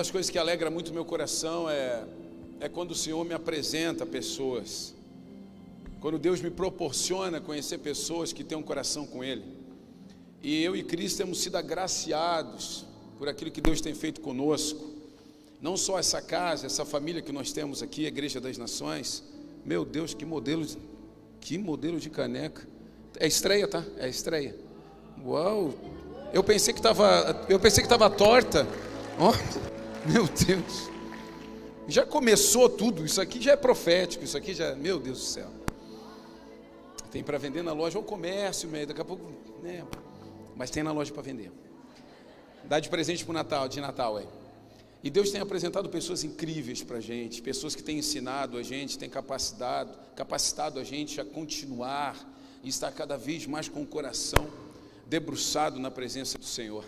das coisas que alegra muito meu coração é, é quando o Senhor me apresenta pessoas. Quando Deus me proporciona conhecer pessoas que têm um coração com Ele. E eu e Cristo temos sido agraciados por aquilo que Deus tem feito conosco. Não só essa casa, essa família que nós temos aqui, a Igreja das Nações. Meu Deus, que modelo, que modelo de caneca. É estreia, tá? É estreia. Uau! Eu pensei que estava, eu pensei que estava torta. Oh, meu Deus. Já começou tudo. Isso aqui já é profético. Isso aqui já, meu Deus do céu. Tem para vender na loja ou comércio, meio. Daqui a pouco, né? Mas tem na loja para vender. Dá de presente para o Natal, de Natal, é. E Deus tem apresentado pessoas incríveis para a gente, pessoas que têm ensinado a gente, têm capacitado, capacitado a gente a continuar e estar cada vez mais com o coração debruçado na presença do Senhor.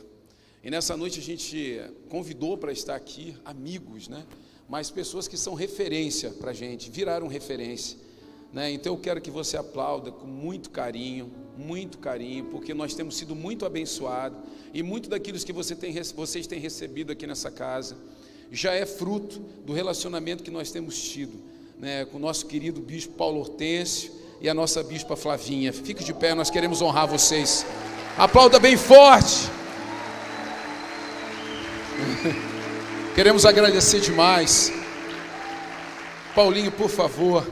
E nessa noite a gente convidou para estar aqui amigos, né? Mas pessoas que são referência para a gente, viraram referência. Né? Então eu quero que você aplauda com muito carinho, muito carinho, porque nós temos sido muito abençoados e muito daquilo que você tem, vocês têm recebido aqui nessa casa já é fruto do relacionamento que nós temos tido né, com o nosso querido bispo Paulo Hortêncio e a nossa bispa Flavinha. Fique de pé, nós queremos honrar vocês. Aplauda bem forte. Queremos agradecer demais. Paulinho, por favor.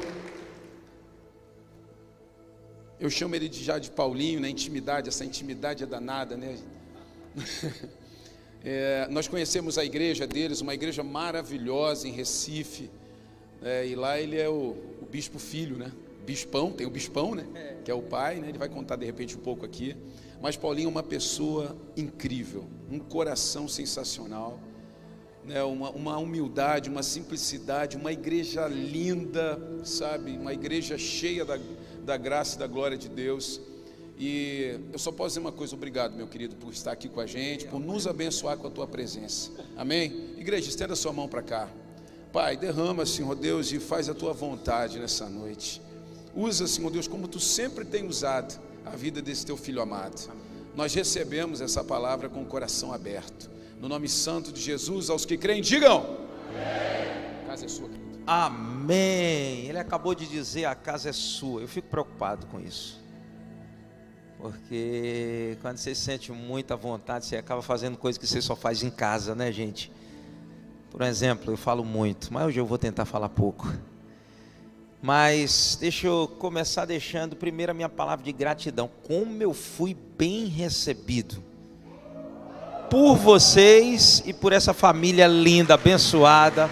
Eu chamo ele de já de Paulinho, na né? intimidade, essa intimidade é danada, né? É, nós conhecemos a igreja deles, uma igreja maravilhosa em Recife, é, e lá ele é o, o, bispo filho, né? Bispão, tem o bispão, né? Que é o pai, né? Ele vai contar de repente um pouco aqui. Mas Paulinho é uma pessoa incrível, um coração sensacional, né? uma, uma humildade, uma simplicidade, uma igreja linda, sabe? Uma igreja cheia da, da graça e da glória de Deus. E eu só posso dizer uma coisa, obrigado, meu querido, por estar aqui com a gente, por nos abençoar com a tua presença. Amém? Igreja, estenda sua mão para cá. Pai, derrama, Senhor Deus, e faz a tua vontade nessa noite. Usa, Senhor Deus, como tu sempre tem usado a vida desse teu filho amado. Nós recebemos essa palavra com o coração aberto. No nome santo de Jesus, aos que creem, digam: Amém. A casa é sua, querido. Amém. Ele acabou de dizer: a casa é sua. Eu fico preocupado com isso. Porque quando você sente muita vontade, você acaba fazendo coisas que você só faz em casa, né, gente? Por exemplo, eu falo muito, mas hoje eu vou tentar falar pouco. Mas deixa eu começar deixando primeiro a minha palavra de gratidão. Como eu fui bem recebido por vocês e por essa família linda, abençoada.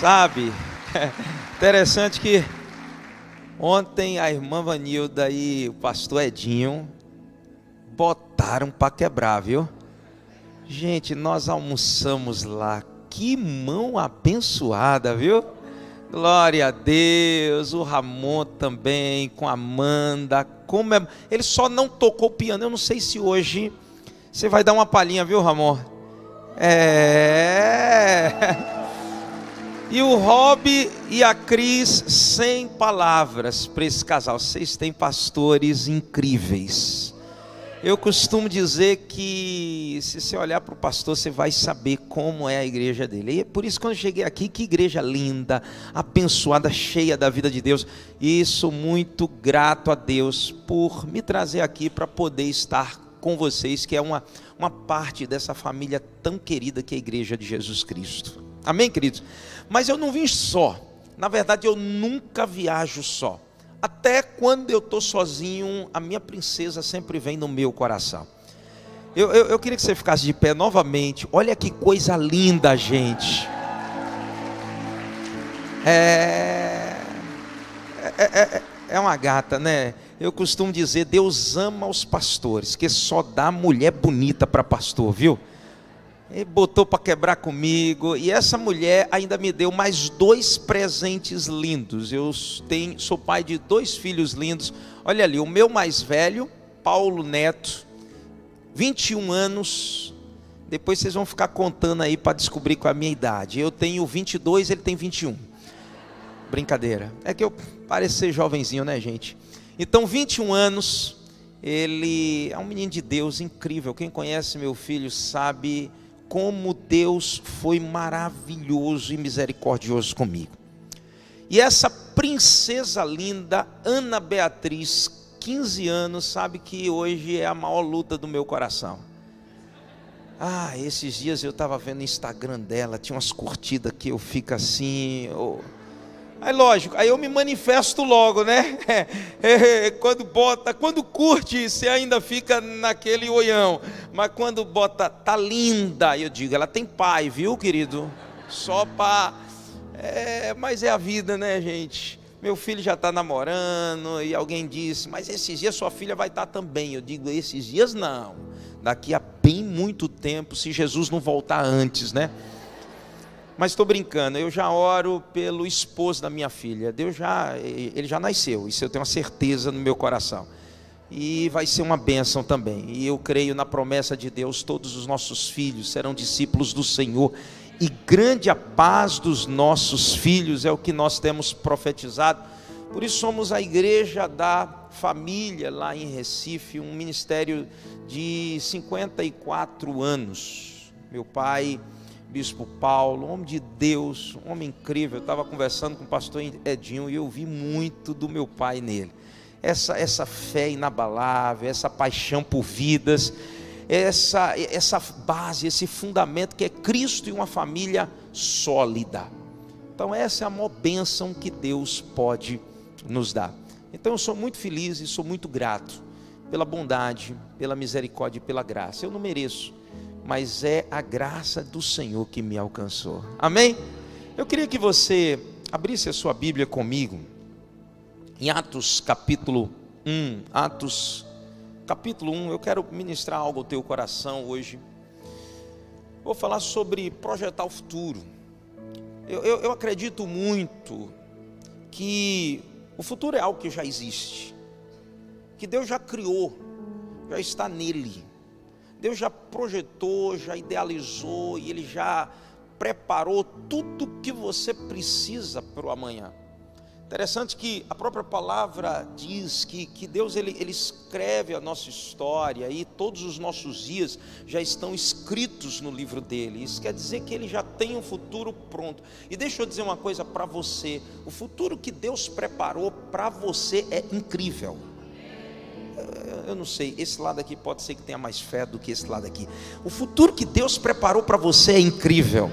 Sabe? Interessante que ontem a irmã Vanilda e o pastor Edinho botaram para quebrar, viu? Gente, nós almoçamos lá. Que mão abençoada, viu? Glória a Deus. O Ramon também, com a Amanda. Como é... Ele só não tocou o piano. Eu não sei se hoje você vai dar uma palhinha, viu, Ramon? É. E o Rob e a Cris, sem palavras para esse casal. Vocês têm pastores incríveis. Eu costumo dizer que se você olhar para o pastor, você vai saber como é a igreja dele. E é por isso, quando eu cheguei aqui, que igreja linda, abençoada, cheia da vida de Deus. E sou muito grato a Deus por me trazer aqui para poder estar com vocês, que é uma, uma parte dessa família tão querida que é a igreja de Jesus Cristo. Amém, queridos? Mas eu não vim só. Na verdade, eu nunca viajo só. Até quando eu estou sozinho, a minha princesa sempre vem no meu coração. Eu, eu, eu, queria que você ficasse de pé novamente. Olha que coisa linda, gente. É, é, é, é, é uma gata, né? Eu costumo dizer: Deus ama os pastores, que só dá mulher bonita para pastor, viu? Ele botou para quebrar comigo. E essa mulher ainda me deu mais dois presentes lindos. Eu tenho, sou pai de dois filhos lindos. Olha ali, o meu mais velho, Paulo Neto, 21 anos. Depois vocês vão ficar contando aí para descobrir qual é a minha idade. Eu tenho 22, ele tem 21. Brincadeira. É que eu pareço ser jovenzinho, né, gente? Então, 21 anos. Ele é um menino de Deus incrível. Quem conhece meu filho sabe como Deus foi maravilhoso e misericordioso comigo. E essa princesa linda, Ana Beatriz, 15 anos, sabe que hoje é a maior luta do meu coração. Ah, esses dias eu estava vendo o Instagram dela, tinha umas curtidas que eu fico assim. Oh. Aí lógico, aí eu me manifesto logo, né? É, é, quando bota, quando curte, você ainda fica naquele olhão. Mas quando bota, tá linda, eu digo, ela tem pai, viu, querido? Só para. É, mas é a vida, né, gente? Meu filho já está namorando e alguém disse, mas esses dias sua filha vai estar tá também. Eu digo, esses dias não. Daqui a bem muito tempo, se Jesus não voltar antes, né? Mas estou brincando, eu já oro pelo esposo da minha filha. Deus já, ele já nasceu, isso eu tenho uma certeza no meu coração. E vai ser uma bênção também. E eu creio na promessa de Deus, todos os nossos filhos serão discípulos do Senhor. E grande a paz dos nossos filhos é o que nós temos profetizado. Por isso somos a igreja da família lá em Recife, um ministério de 54 anos. Meu pai Bispo Paulo, homem de Deus, homem incrível. Eu estava conversando com o pastor Edinho e eu vi muito do meu pai nele. Essa, essa fé inabalável, essa paixão por vidas, essa, essa base, esse fundamento que é Cristo e uma família sólida. Então, essa é a maior bênção que Deus pode nos dar. Então, eu sou muito feliz e sou muito grato pela bondade, pela misericórdia e pela graça. Eu não mereço mas é a graça do Senhor que me alcançou. Amém? Eu queria que você abrisse a sua Bíblia comigo, em Atos capítulo 1. Atos capítulo 1, eu quero ministrar algo ao teu coração hoje. Vou falar sobre projetar o futuro. Eu, eu, eu acredito muito que o futuro é algo que já existe, que Deus já criou, já está nele. Deus já projetou, já idealizou e Ele já preparou tudo que você precisa para o amanhã. Interessante que a própria palavra diz que, que Deus ele, ele escreve a nossa história e todos os nossos dias já estão escritos no livro dele. Isso quer dizer que ele já tem um futuro pronto. E deixa eu dizer uma coisa para você: o futuro que Deus preparou para você é incrível eu não sei, esse lado aqui pode ser que tenha mais fé do que esse lado aqui. O futuro que Deus preparou para você é incrível.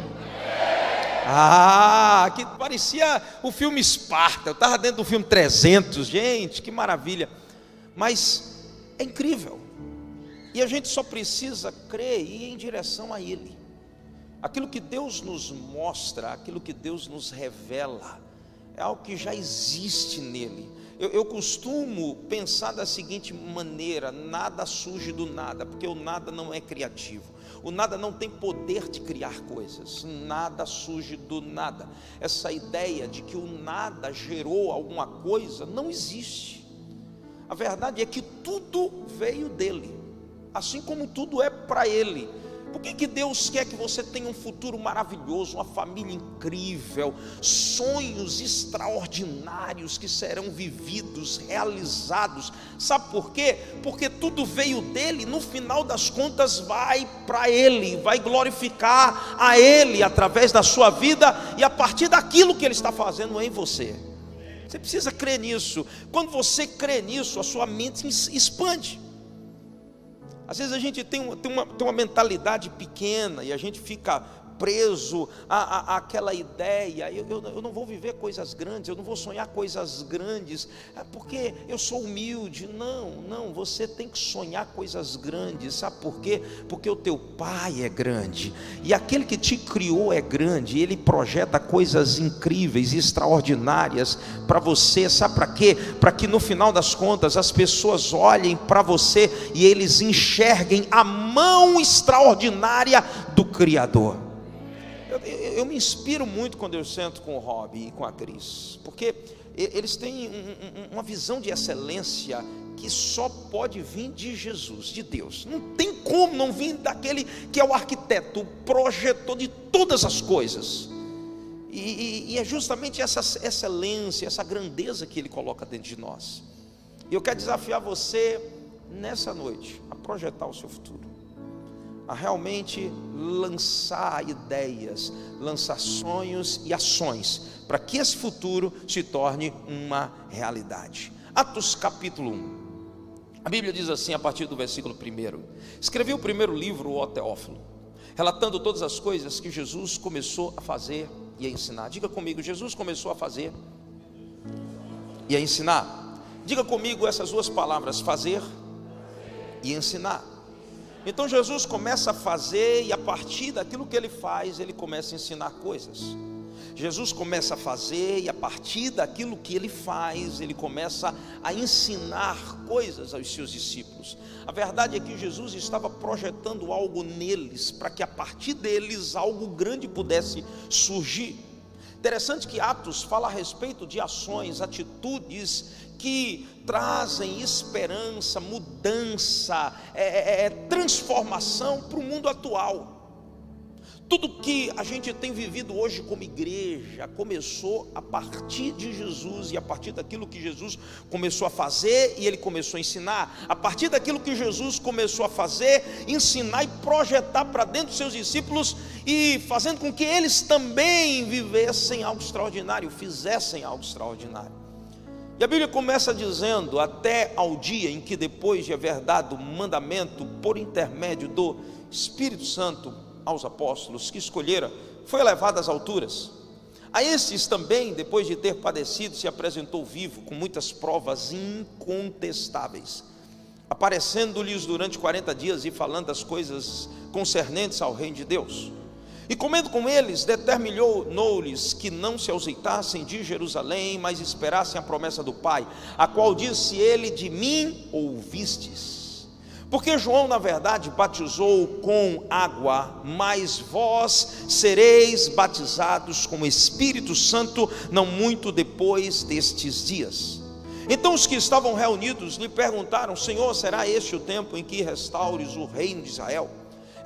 Ah, que parecia o filme Esparta. Eu estava dentro do filme 300, gente, que maravilha. Mas é incrível. E a gente só precisa crer e ir em direção a Ele. Aquilo que Deus nos mostra, aquilo que Deus nos revela, é algo que já existe nele. Eu, eu, costumo pensar da seguinte maneira: nada surge do nada, porque o nada não é criativo. O nada não tem poder de criar coisas, nada surge do nada. Essa ideia de que o nada gerou alguma coisa não existe. A verdade é que tudo veio dele, assim como tudo é para ele. Por que, que Deus quer que você tenha um futuro maravilhoso, uma família incrível, sonhos extraordinários que serão vividos, realizados? Sabe por quê? Porque tudo veio dele, no final das contas vai para ele, vai glorificar a ele através da sua vida e a partir daquilo que ele está fazendo em você. Você precisa crer nisso. Quando você crê nisso, a sua mente expande. Às vezes a gente tem, tem, uma, tem uma mentalidade pequena e a gente fica preso àquela ideia, eu, eu, eu, não vou viver coisas grandes, eu não vou sonhar coisas grandes, é porque eu sou humilde. Não, não, você tem que sonhar coisas grandes, sabe por quê? Porque o teu pai é grande, e aquele que te criou é grande, ele projeta coisas incríveis, extraordinárias para você, sabe para quê? Para que no final das contas as pessoas olhem para você e eles enxerguem a mão extraordinária do Criador eu, me inspiro muito quando eu sento com o Rob e com a Cris, porque eles têm um, uma visão de excelência que só pode vir de Jesus, de Deus. Não tem como não vir daquele que é o arquiteto, o projetor de todas as coisas. E, e, e é justamente essa excelência, essa grandeza que ele coloca dentro de nós. E eu quero desafiar você nessa noite a projetar o seu futuro a realmente lançar ideias, lançar sonhos e ações, para que esse futuro se torne uma realidade. Atos capítulo 1. A Bíblia diz assim, a partir do versículo 1: Escrevi o primeiro livro, o Teófilo, relatando todas as coisas que Jesus começou a fazer e a ensinar. Diga comigo, Jesus começou a fazer e a ensinar. Diga comigo essas duas palavras: fazer e ensinar. Então Jesus começa a fazer e a partir daquilo que ele faz, ele começa a ensinar coisas. Jesus começa a fazer e a partir daquilo que ele faz, ele começa a ensinar coisas aos seus discípulos. A verdade é que Jesus estava projetando algo neles para que a partir deles algo grande pudesse surgir. Interessante que Atos fala a respeito de ações, atitudes que trazem esperança, mudança, é, é, é transformação para o mundo atual. Tudo que a gente tem vivido hoje como igreja começou a partir de Jesus e a partir daquilo que Jesus começou a fazer e ele começou a ensinar, a partir daquilo que Jesus começou a fazer, ensinar e projetar para dentro dos seus discípulos e fazendo com que eles também vivessem algo extraordinário, fizessem algo extraordinário. E a Bíblia começa dizendo: até ao dia em que, depois de haver dado o mandamento por intermédio do Espírito Santo, aos apóstolos que escolhera, foi elevado às alturas. A estes também, depois de ter padecido, se apresentou vivo, com muitas provas incontestáveis, aparecendo-lhes durante 40 dias e falando as coisas concernentes ao reino de Deus. E comendo com eles, determinou-lhes que não se ausentassem de Jerusalém, mas esperassem a promessa do Pai, a qual disse ele: De mim ouvistes. Porque João, na verdade, batizou com água, mas vós sereis batizados com o Espírito Santo não muito depois destes dias. Então os que estavam reunidos lhe perguntaram: Senhor, será este o tempo em que restaures o reino de Israel?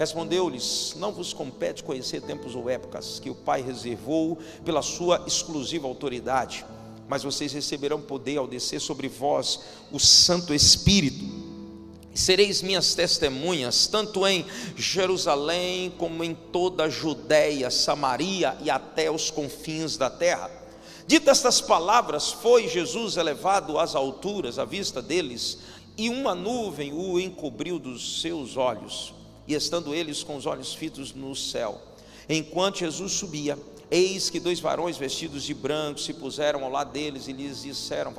Respondeu-lhes: Não vos compete conhecer tempos ou épocas que o Pai reservou pela sua exclusiva autoridade, mas vocês receberão poder ao descer sobre vós o Santo Espírito Sereis minhas testemunhas, tanto em Jerusalém como em toda a Judéia, Samaria e até os confins da terra. Ditas estas palavras, foi Jesus elevado às alturas à vista deles, e uma nuvem o encobriu dos seus olhos, e estando eles com os olhos fitos no céu. Enquanto Jesus subia, eis que dois varões vestidos de branco se puseram ao lado deles e lhes disseram: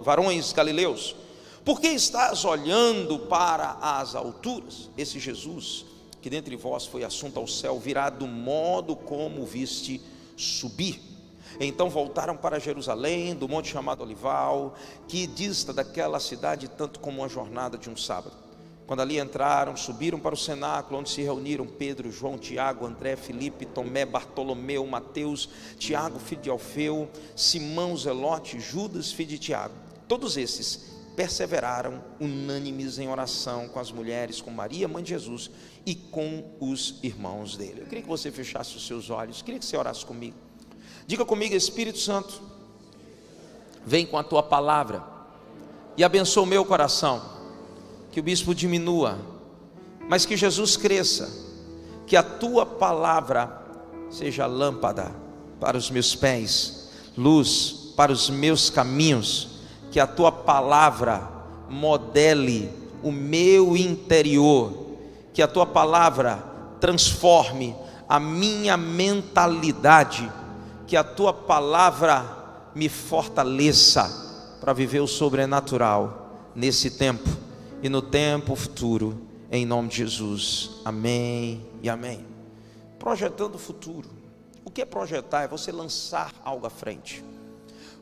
Varões galileus, por que estás olhando para as alturas? Esse Jesus, que dentre vós foi assunto ao céu, virá do modo como viste subir. Então voltaram para Jerusalém, do monte chamado Olival, que dista daquela cidade tanto como uma jornada de um sábado. Quando ali entraram, subiram para o cenáculo, onde se reuniram Pedro, João, Tiago, André, Felipe, Tomé, Bartolomeu, Mateus, Tiago, filho de Alfeu, Simão, Zelote, Judas, filho de Tiago. Todos esses perseveraram unânimes em oração com as mulheres, com Maria, mãe de Jesus, e com os irmãos dele. Eu queria que você fechasse os seus olhos, queria que você orasse comigo. Diga comigo, Espírito Santo, vem com a tua palavra e abençoa o meu coração, que o bispo diminua, mas que Jesus cresça, que a tua palavra seja lâmpada para os meus pés, luz para os meus caminhos que a tua palavra modele o meu interior, que a tua palavra transforme a minha mentalidade, que a tua palavra me fortaleça para viver o sobrenatural nesse tempo e no tempo futuro, em nome de Jesus. Amém e amém. Projetando o futuro. O que é projetar? É você lançar algo à frente.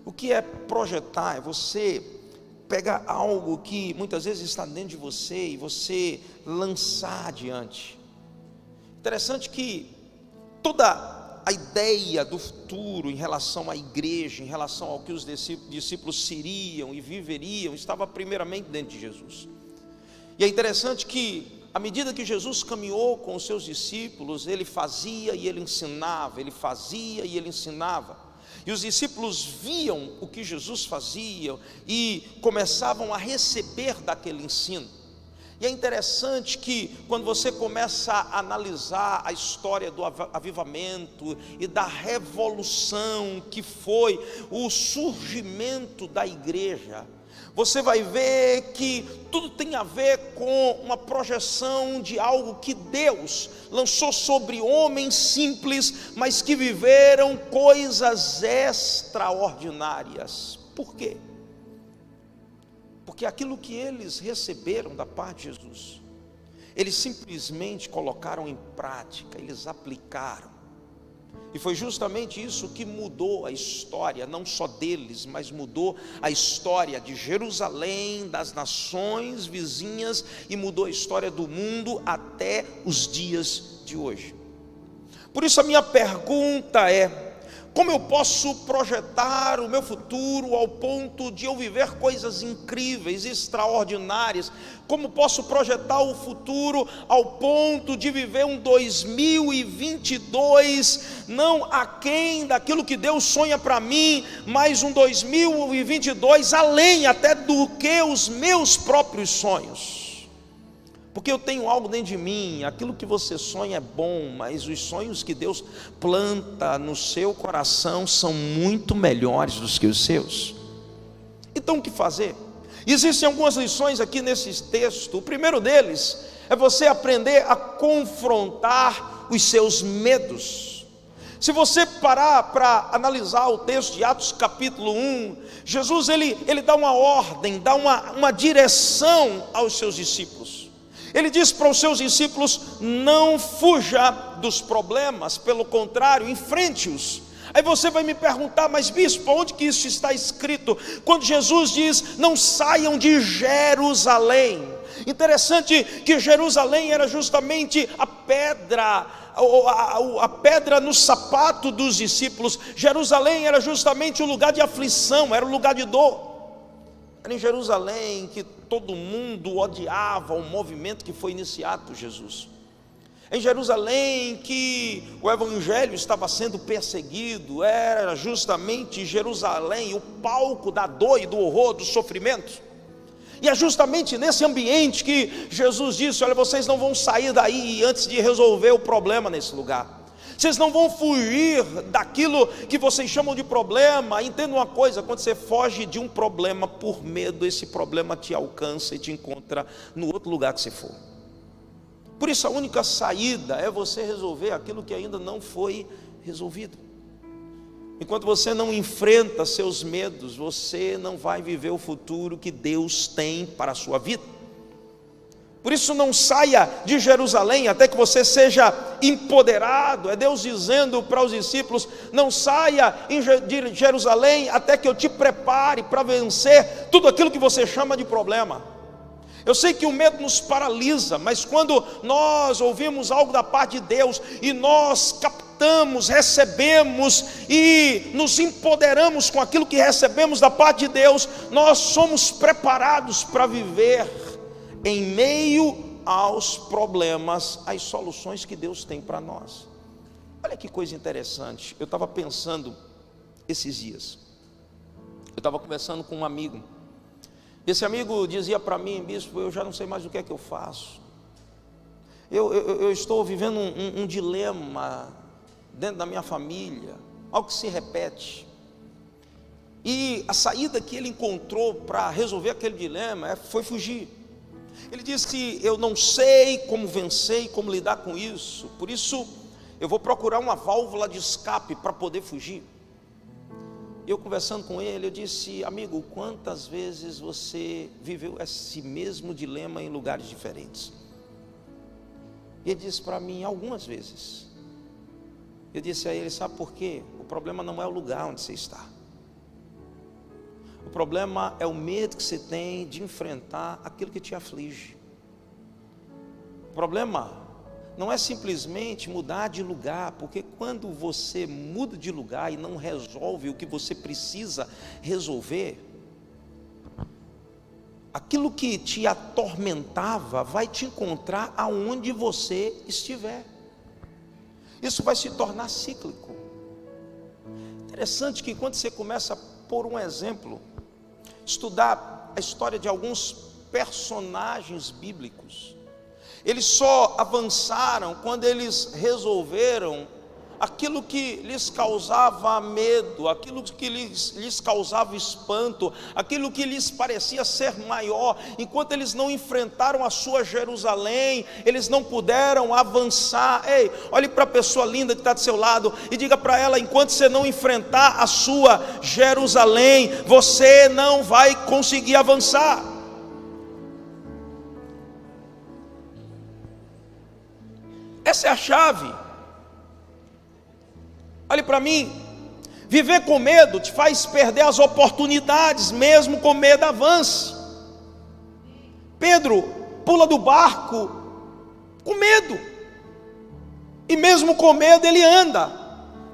O que é projetar? É você pegar algo que muitas vezes está dentro de você e você lançar adiante. Interessante que toda a ideia do futuro em relação à igreja, em relação ao que os discípulos seriam e viveriam, estava primeiramente dentro de Jesus. E é interessante que, à medida que Jesus caminhou com os seus discípulos, ele fazia e ele ensinava, ele fazia e ele ensinava. E os discípulos viam o que Jesus fazia e começavam a receber daquele ensino. E é interessante que quando você começa a analisar a história do avivamento e da revolução que foi o surgimento da igreja, você vai ver que tudo tem a ver com uma projeção de algo que Deus lançou sobre homens simples, mas que viveram coisas extraordinárias. Por quê? Porque aquilo que eles receberam da parte de Jesus, eles simplesmente colocaram em prática, eles aplicaram. E foi justamente isso que mudou a história, não só deles, mas mudou a história de Jerusalém, das nações vizinhas e mudou a história do mundo até os dias de hoje. Por isso a minha pergunta é: como eu posso projetar o meu futuro ao ponto de eu viver coisas incríveis, extraordinárias? Como posso projetar o futuro ao ponto de viver um 2022 não aquém daquilo que Deus sonha para mim, mas um 2022 além até do que os meus próprios sonhos? Porque eu tenho algo dentro de mim, aquilo que você sonha é bom, mas os sonhos que Deus planta no seu coração são muito melhores do que os seus. Então o que fazer? Existem algumas lições aqui nesse texto. O primeiro deles é você aprender a confrontar os seus medos. Se você parar para analisar o texto de Atos capítulo 1, Jesus ele, ele dá uma ordem, dá uma, uma direção aos seus discípulos. Ele diz para os seus discípulos: não fuja dos problemas, pelo contrário, enfrente-os. Aí você vai me perguntar, mas bispo, onde que isso está escrito? Quando Jesus diz: não saiam de Jerusalém. Interessante que Jerusalém era justamente a pedra, a, a, a, pedra no sapato dos discípulos. Jerusalém era justamente o lugar de aflição, era o lugar de dor. Era em Jerusalém que todo mundo odiava o movimento que foi iniciado por Jesus. Em Jerusalém que o evangelho estava sendo perseguido, era justamente Jerusalém o palco da dor e do horror, do sofrimento. E é justamente nesse ambiente que Jesus disse: Olha, vocês não vão sair daí antes de resolver o problema nesse lugar. Vocês não vão fugir daquilo que vocês chamam de problema. Entenda uma coisa: quando você foge de um problema por medo, esse problema te alcança e te encontra no outro lugar que você for. Por isso, a única saída é você resolver aquilo que ainda não foi resolvido. Enquanto você não enfrenta seus medos, você não vai viver o futuro que Deus tem para a sua vida. Por isso não saia de Jerusalém até que você seja empoderado. É Deus dizendo para os discípulos: não saia de Jerusalém até que eu te prepare para vencer tudo aquilo que você chama de problema. Eu sei que o medo nos paralisa, mas quando nós ouvimos algo da parte de Deus e nós captamos, recebemos e nos empoderamos com aquilo que recebemos da parte de Deus, nós somos preparados para viver em meio aos problemas, as soluções que Deus tem para nós. Olha que coisa interessante. Eu estava pensando esses dias. Eu estava conversando com um amigo. Esse amigo dizia para mim, bispo, eu já não sei mais o que é que eu faço. Eu, eu, eu estou vivendo um, um, um dilema dentro da minha família, algo que se repete. E a saída que ele encontrou para resolver aquele dilema é, foi fugir. Ele diz que eu não sei como vencer e como lidar com isso, por isso eu vou procurar uma válvula de escape para poder fugir. Eu conversando com ele, eu disse, amigo, quantas vezes você viveu esse mesmo dilema em lugares diferentes? E ele disse para mim, algumas vezes. Eu disse a ele, sabe por quê? O problema não é o lugar onde você está. O problema é o medo que você tem de enfrentar aquilo que te aflige. O problema não é simplesmente mudar de lugar, porque quando você muda de lugar e não resolve o que você precisa resolver, aquilo que te atormentava vai te encontrar aonde você estiver. Isso vai se tornar cíclico. Interessante que quando você começa a pôr um exemplo, estudar a história de alguns personagens bíblicos. Eles só avançaram quando eles resolveram aquilo que lhes causava medo, aquilo que lhes, lhes, causava espanto, aquilo que lhes parecia ser maior, enquanto eles não enfrentaram a sua Jerusalém, eles não puderam avançar. Ei, olhe para a pessoa linda que está do seu lado e diga para ela: enquanto você não enfrentar a sua Jerusalém, você não vai conseguir avançar. Essa é a chave. Olhe para mim, viver com medo te faz perder as oportunidades, mesmo com medo avance. Pedro pula do barco com medo, e mesmo com medo ele anda.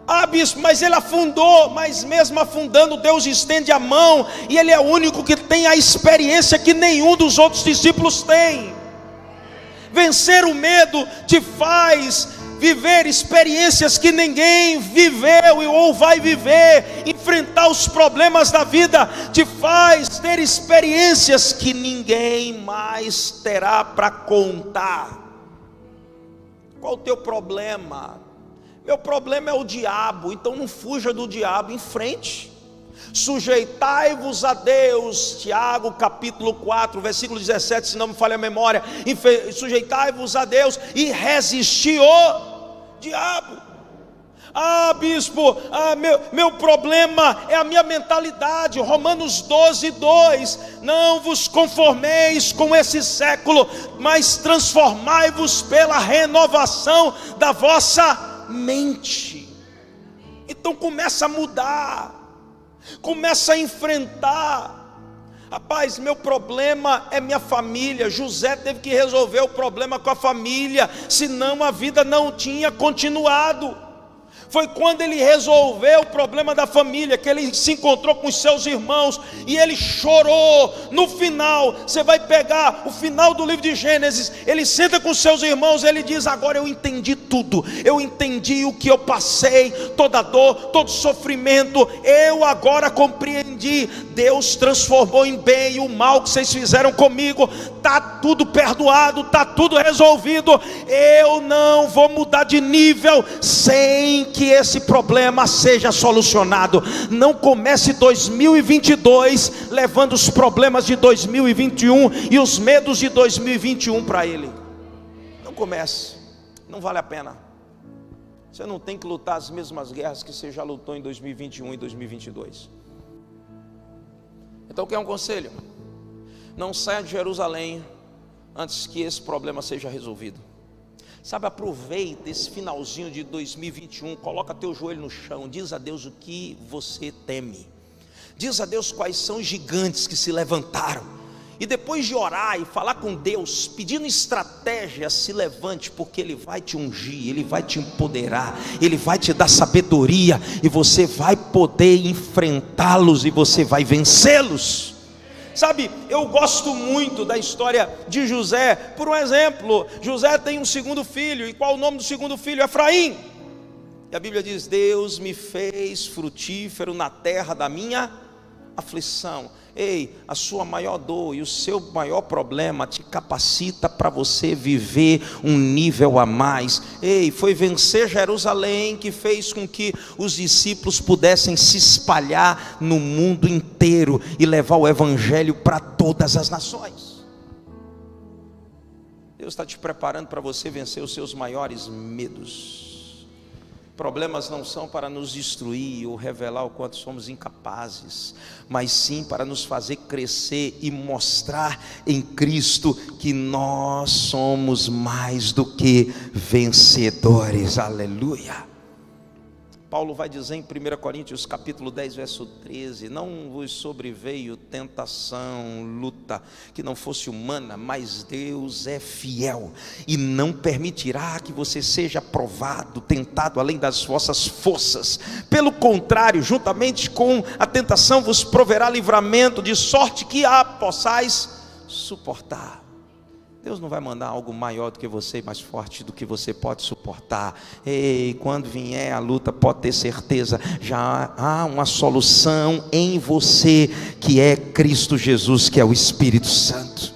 Ah, bispo, mas ele afundou, mas mesmo afundando, Deus estende a mão, e ele é o único que tem a experiência que nenhum dos outros discípulos tem. Vencer o medo te faz viver experiências que ninguém viveu ou vai viver, enfrentar os problemas da vida, te faz ter experiências que ninguém mais terá para contar. Qual o teu problema? Meu problema é o diabo, então não fuja do diabo, em frente. Sujeitai-vos a Deus, Tiago capítulo 4, versículo 17, se não me falha a memória. Sujeitai-vos a Deus e resisti o diabo. Ah, bispo, ah, meu, meu problema é a minha mentalidade. Romanos 12, 2. Não vos conformeis com esse século, mas transformai-vos pela renovação da vossa mente. Então começa a mudar começa a enfrentar. Rapaz, meu problema é minha família. José teve que resolver o problema com a família, senão a vida não tinha continuado. Foi quando ele resolveu o problema da família, que ele se encontrou com os seus irmãos e ele chorou. No final, você vai pegar o final do livro de Gênesis. Ele senta com os seus irmãos, ele diz: Agora eu entendi tudo, eu entendi o que eu passei, toda dor, todo sofrimento. Eu agora compreendi. Deus transformou em bem o mal que vocês fizeram comigo. Tá tudo perdoado, tá tudo resolvido. Eu não vou mudar de nível sem que esse problema seja solucionado. Não comece 2022 levando os problemas de 2021 e os medos de 2021 para ele. Não comece, não vale a pena. Você não tem que lutar as mesmas guerras que você já lutou em 2021 e 2022. Então, quer um conselho? Não saia de Jerusalém antes que esse problema seja resolvido. Sabe, aproveita esse finalzinho de 2021, coloca teu joelho no chão, diz a Deus o que você teme. Diz a Deus quais são os gigantes que se levantaram. E depois de orar e falar com Deus, pedindo estratégia, se levante, porque Ele vai te ungir, Ele vai te empoderar, Ele vai te dar sabedoria, e você vai poder enfrentá-los e você vai vencê-los. Sabe, eu gosto muito da história de José. Por um exemplo, José tem um segundo filho, e qual o nome do segundo filho? Efraim. E a Bíblia diz: Deus me fez frutífero na terra da minha aflição. Ei, a sua maior dor e o seu maior problema te capacita para você viver um nível a mais. Ei, foi vencer Jerusalém que fez com que os discípulos pudessem se espalhar no mundo inteiro e levar o evangelho para todas as nações. Deus está te preparando para você vencer os seus maiores medos. Problemas não são para nos destruir ou revelar o quanto somos incapazes, mas sim para nos fazer crescer e mostrar em Cristo que nós somos mais do que vencedores. Aleluia. Paulo vai dizer em 1 Coríntios capítulo 10, verso 13: Não vos sobreveio tentação, luta, que não fosse humana, mas Deus é fiel e não permitirá que você seja provado, tentado além das vossas forças. Pelo contrário, juntamente com a tentação vos proverá livramento, de sorte que a possais suportar. Deus não vai mandar algo maior do que você, mais forte do que você pode suportar. Ei, quando vier a luta, pode ter certeza, já há uma solução em você, que é Cristo Jesus, que é o Espírito Santo.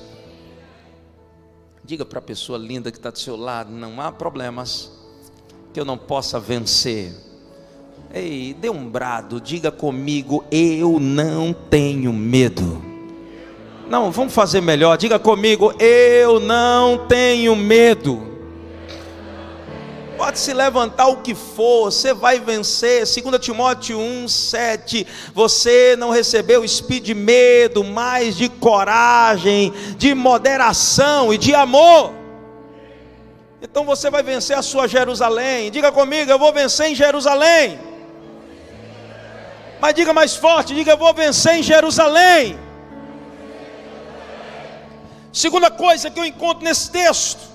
Diga para a pessoa linda que está do seu lado: não há problemas que eu não possa vencer. Ei, dê um brado, diga comigo: eu não tenho medo. Não, vamos fazer melhor, diga comigo: eu não tenho medo. Pode se levantar o que for, você vai vencer. 2 Timóteo 1, 7. Você não recebeu espírito de medo, mas de coragem, de moderação e de amor. Então você vai vencer a sua Jerusalém. Diga comigo, eu vou vencer em Jerusalém. Mas diga mais forte, diga eu vou vencer em Jerusalém. Segunda coisa que eu encontro nesse texto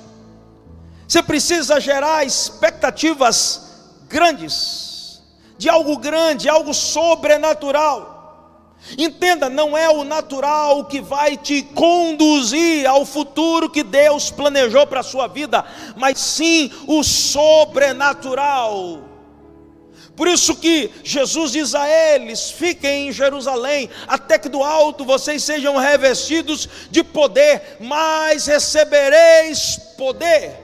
você precisa gerar expectativas grandes, de algo grande, algo sobrenatural. Entenda, não é o natural que vai te conduzir ao futuro que Deus planejou para a sua vida, mas sim o sobrenatural. Por isso que Jesus diz a eles: fiquem em Jerusalém, até que do alto vocês sejam revestidos de poder, mas recebereis poder.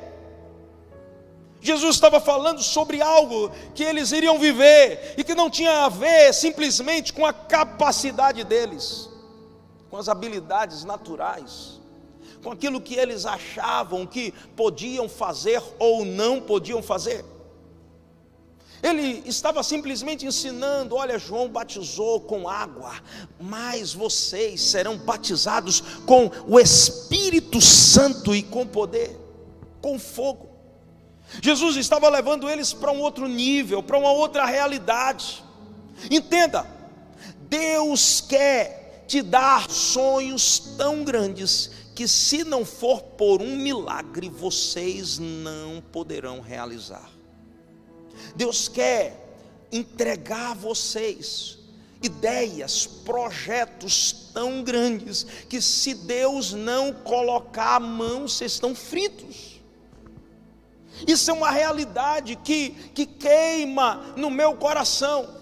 Jesus estava falando sobre algo que eles iriam viver e que não tinha a ver simplesmente com a capacidade deles, com as habilidades naturais, com aquilo que eles achavam que podiam fazer ou não podiam fazer. Ele estava simplesmente ensinando: olha, João batizou com água, mas vocês serão batizados com o Espírito Santo e com poder, com fogo. Jesus estava levando eles para um outro nível, para uma outra realidade. Entenda, Deus quer te dar sonhos tão grandes que, se não for por um milagre, vocês não poderão realizar. Deus quer entregar a vocês ideias, projetos tão grandes que, se Deus não colocar a mão, vocês estão fritos. Isso é uma realidade que, que queima no meu coração.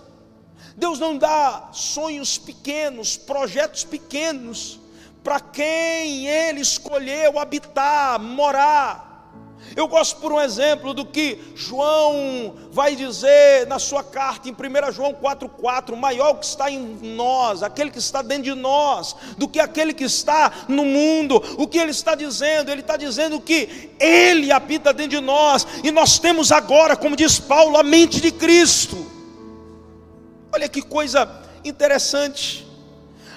Deus não dá sonhos pequenos, projetos pequenos, para quem Ele escolheu habitar, morar. Eu gosto, por um exemplo, do que João vai dizer na sua carta, em 1 João 4,4: maior que está em nós, aquele que está dentro de nós, do que aquele que está no mundo. O que ele está dizendo? Ele está dizendo que Ele habita dentro de nós, e nós temos agora, como diz Paulo, a mente de Cristo. Olha que coisa interessante.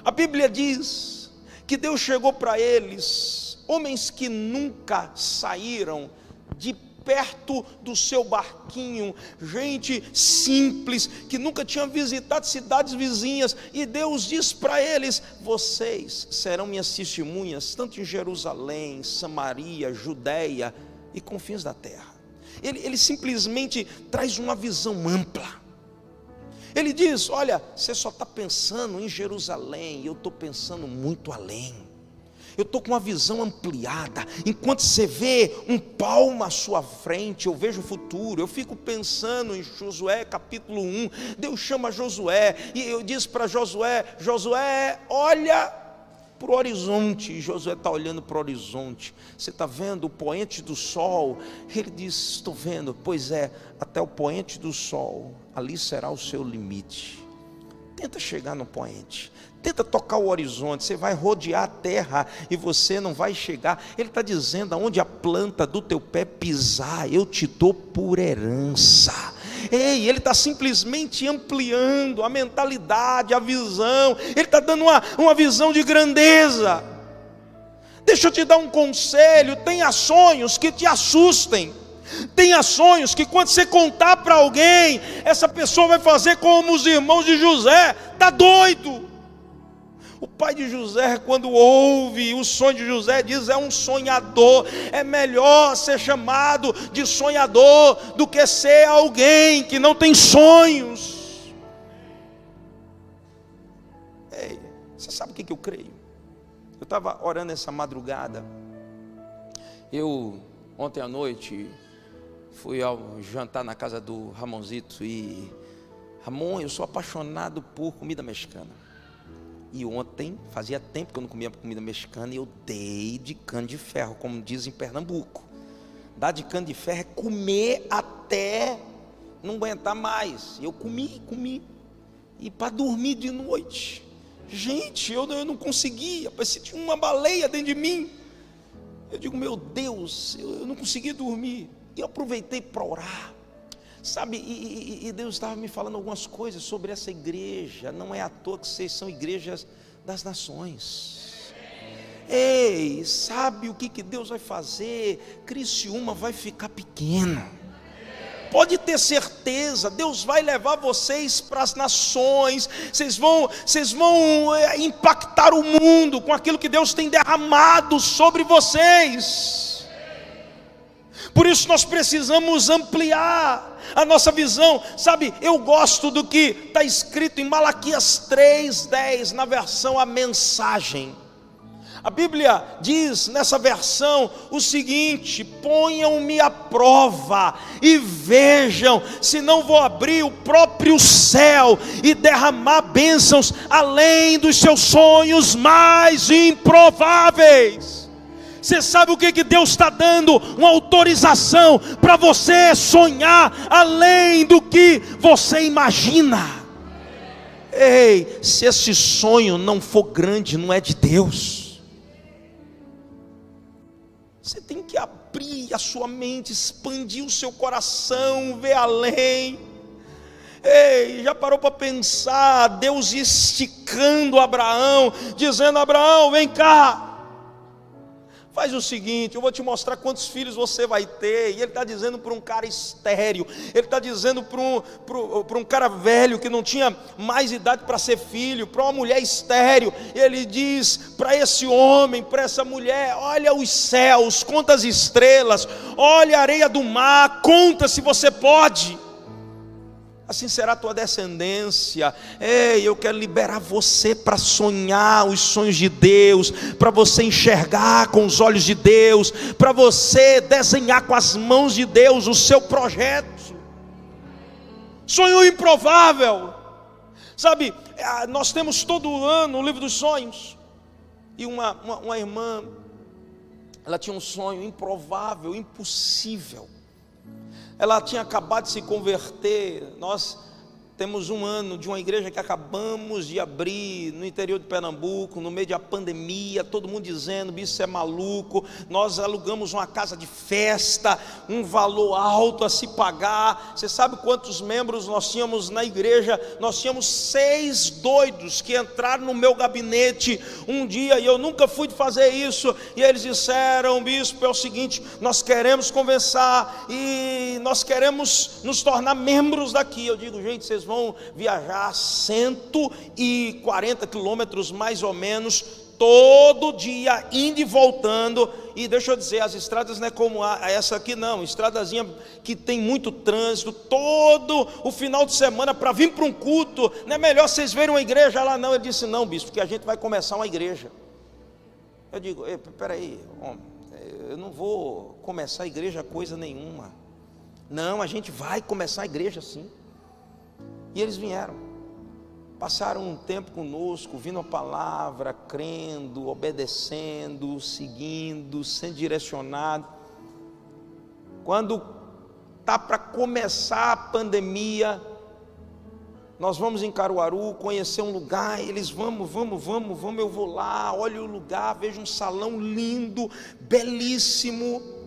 A Bíblia diz que Deus chegou para eles, homens que nunca saíram de perto do seu barquinho, gente simples, que nunca tinha visitado cidades vizinhas, e Deus diz para eles: Vocês serão minhas testemunhas, tanto em Jerusalém, Samaria, Judéia e confins da terra. Ele, ele simplesmente traz uma visão ampla. Ele diz: Olha, você só está pensando em Jerusalém, eu estou pensando muito além eu estou com uma visão ampliada. Enquanto você vê um palmo à sua frente, eu vejo o futuro. Eu fico pensando em Josué capítulo 1. Deus chama Josué e eu disse para Josué: Josué, olha para o horizonte. E Josué está olhando para o horizonte. Você está vendo o poente do sol? Ele diz: Estou vendo. Pois é, até o poente do sol, ali será o seu limite. Tenta chegar no poente. Tenta tocar o horizonte, você vai rodear a terra e você não vai chegar. Ele está dizendo: aonde a planta do teu pé pisar, eu te dou por herança. Ei, ele está simplesmente ampliando a mentalidade, a visão, ele está dando uma, uma visão de grandeza. Deixa eu te dar um conselho: tenha sonhos que te assustem. Tenha sonhos que quando você contar para alguém, essa pessoa vai fazer como os irmãos de José, está doido. O pai de José, quando ouve o sonho de José, diz: é um sonhador. É melhor ser chamado de sonhador do que ser alguém que não tem sonhos. Ei, você sabe o que eu creio? Eu estava orando essa madrugada. Eu, ontem à noite, fui ao jantar na casa do Ramonzito e Ramon, eu sou apaixonado por comida mexicana. E ontem, fazia tempo que eu não comia comida mexicana e eu dei de cano de ferro, como diz em Pernambuco. Dar de cano de ferro é comer até não aguentar mais. Eu comi, comi. E para dormir de noite. Gente, eu, eu não conseguia. Parecia que tinha uma baleia dentro de mim. Eu digo, meu Deus, eu, eu não consegui dormir. E eu aproveitei para orar. Sabe, e, e, Deus estava me falando algumas coisas sobre essa igreja. Não é à toa que vocês são igrejas das nações. Ei, sabe o que, que Deus vai fazer? Criciúma vai ficar pequeno. Pode ter certeza, Deus vai levar vocês para as nações, vocês vão, vocês vão é, impactar o mundo com aquilo que Deus tem derramado sobre vocês. Por isso nós precisamos ampliar a nossa visão. Sabe, eu gosto do que está escrito em Malaquias 3,10, na versão a mensagem. A Bíblia diz nessa versão o seguinte: ponham-me à prova e vejam se não vou abrir o próprio céu e derramar bênçãos além dos seus sonhos mais improváveis. Você sabe o que, que Deus está dando? Uma autorização para você sonhar além do que você imagina. Ei, se esse sonho não for grande, não é de Deus. Você tem que abrir a sua mente, expandir o seu coração, ver além. Ei, já parou para pensar? Deus esticando Abraão, dizendo: Abraão, vem cá, Faz o seguinte, eu vou te mostrar quantos filhos você vai ter. E ele está dizendo para um cara estéreo, ele está dizendo para um, para um cara velho que não tinha mais idade para ser filho, para uma mulher estéreo. Ele diz para esse homem, para essa mulher: olha os céus, conta as estrelas, olha a areia do mar, conta se você pode assim será a tua descendência. Ei, eu quero liberar você para sonhar os sonhos de Deus, para você enxergar com os olhos de Deus, para você desenhar com as mãos de Deus o seu projeto. Sonho improvável. Sabe, é, nós temos todo ano o livro dos sonhos. E uma, uma, uma irmã, ela tinha um sonho improvável, impossível ela tinha acabado de se converter. Nós temos um ano de uma igreja que acabamos de abrir no interior de Pernambuco, no meio da pandemia, todo mundo dizendo: isso é maluco. Nós alugamos uma casa de festa, um valor alto a se pagar. Você sabe quantos membros nós tínhamos na igreja? Nós tínhamos seis doidos que entraram no meu gabinete um dia e eu nunca fui fazer isso. E eles disseram: bispo, é o seguinte, nós queremos conversar e nós queremos nos tornar membros daqui. Eu digo, gente, vocês vão vão viajar 140 quilômetros mais ou menos todo dia indo e voltando. E deixa eu dizer, as estradas não é como essa aqui, não. Estradazinha que tem muito trânsito, todo o final de semana para vir para um culto. Não é melhor vocês verem uma igreja lá, não. Ele disse, não, bispo, porque a gente vai começar uma igreja. Eu digo, peraí, eu não vou começar a igreja coisa nenhuma. Não, a gente vai começar a igreja sim. E eles vieram, passaram um tempo conosco, ouvindo a palavra, crendo, obedecendo, seguindo, sendo direcionado. Quando está para começar a pandemia, nós vamos em Caruaru conhecer um lugar, eles vamos, vamos, vamos, vamos, eu vou lá, olho o lugar, vejo um salão lindo, belíssimo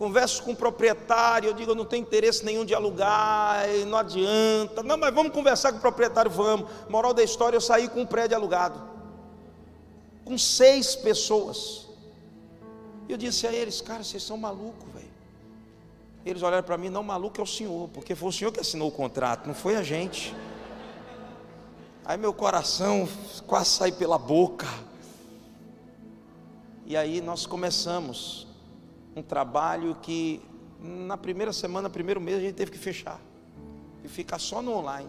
converso com o proprietário, eu digo, eu não tenho interesse nenhum de alugar, não adianta. Não, mas vamos conversar com o proprietário, vamos. Moral da história, eu saí com um prédio alugado. Com seis pessoas. E eu disse a eles, cara, vocês são malucos, velho. Eles olharam para mim, não, maluco é o senhor, porque foi o senhor que assinou o contrato, não foi a gente. Aí meu coração quase saiu pela boca. E aí nós começamos um trabalho que na primeira semana, primeiro mês, a gente teve que fechar e ficar só no online.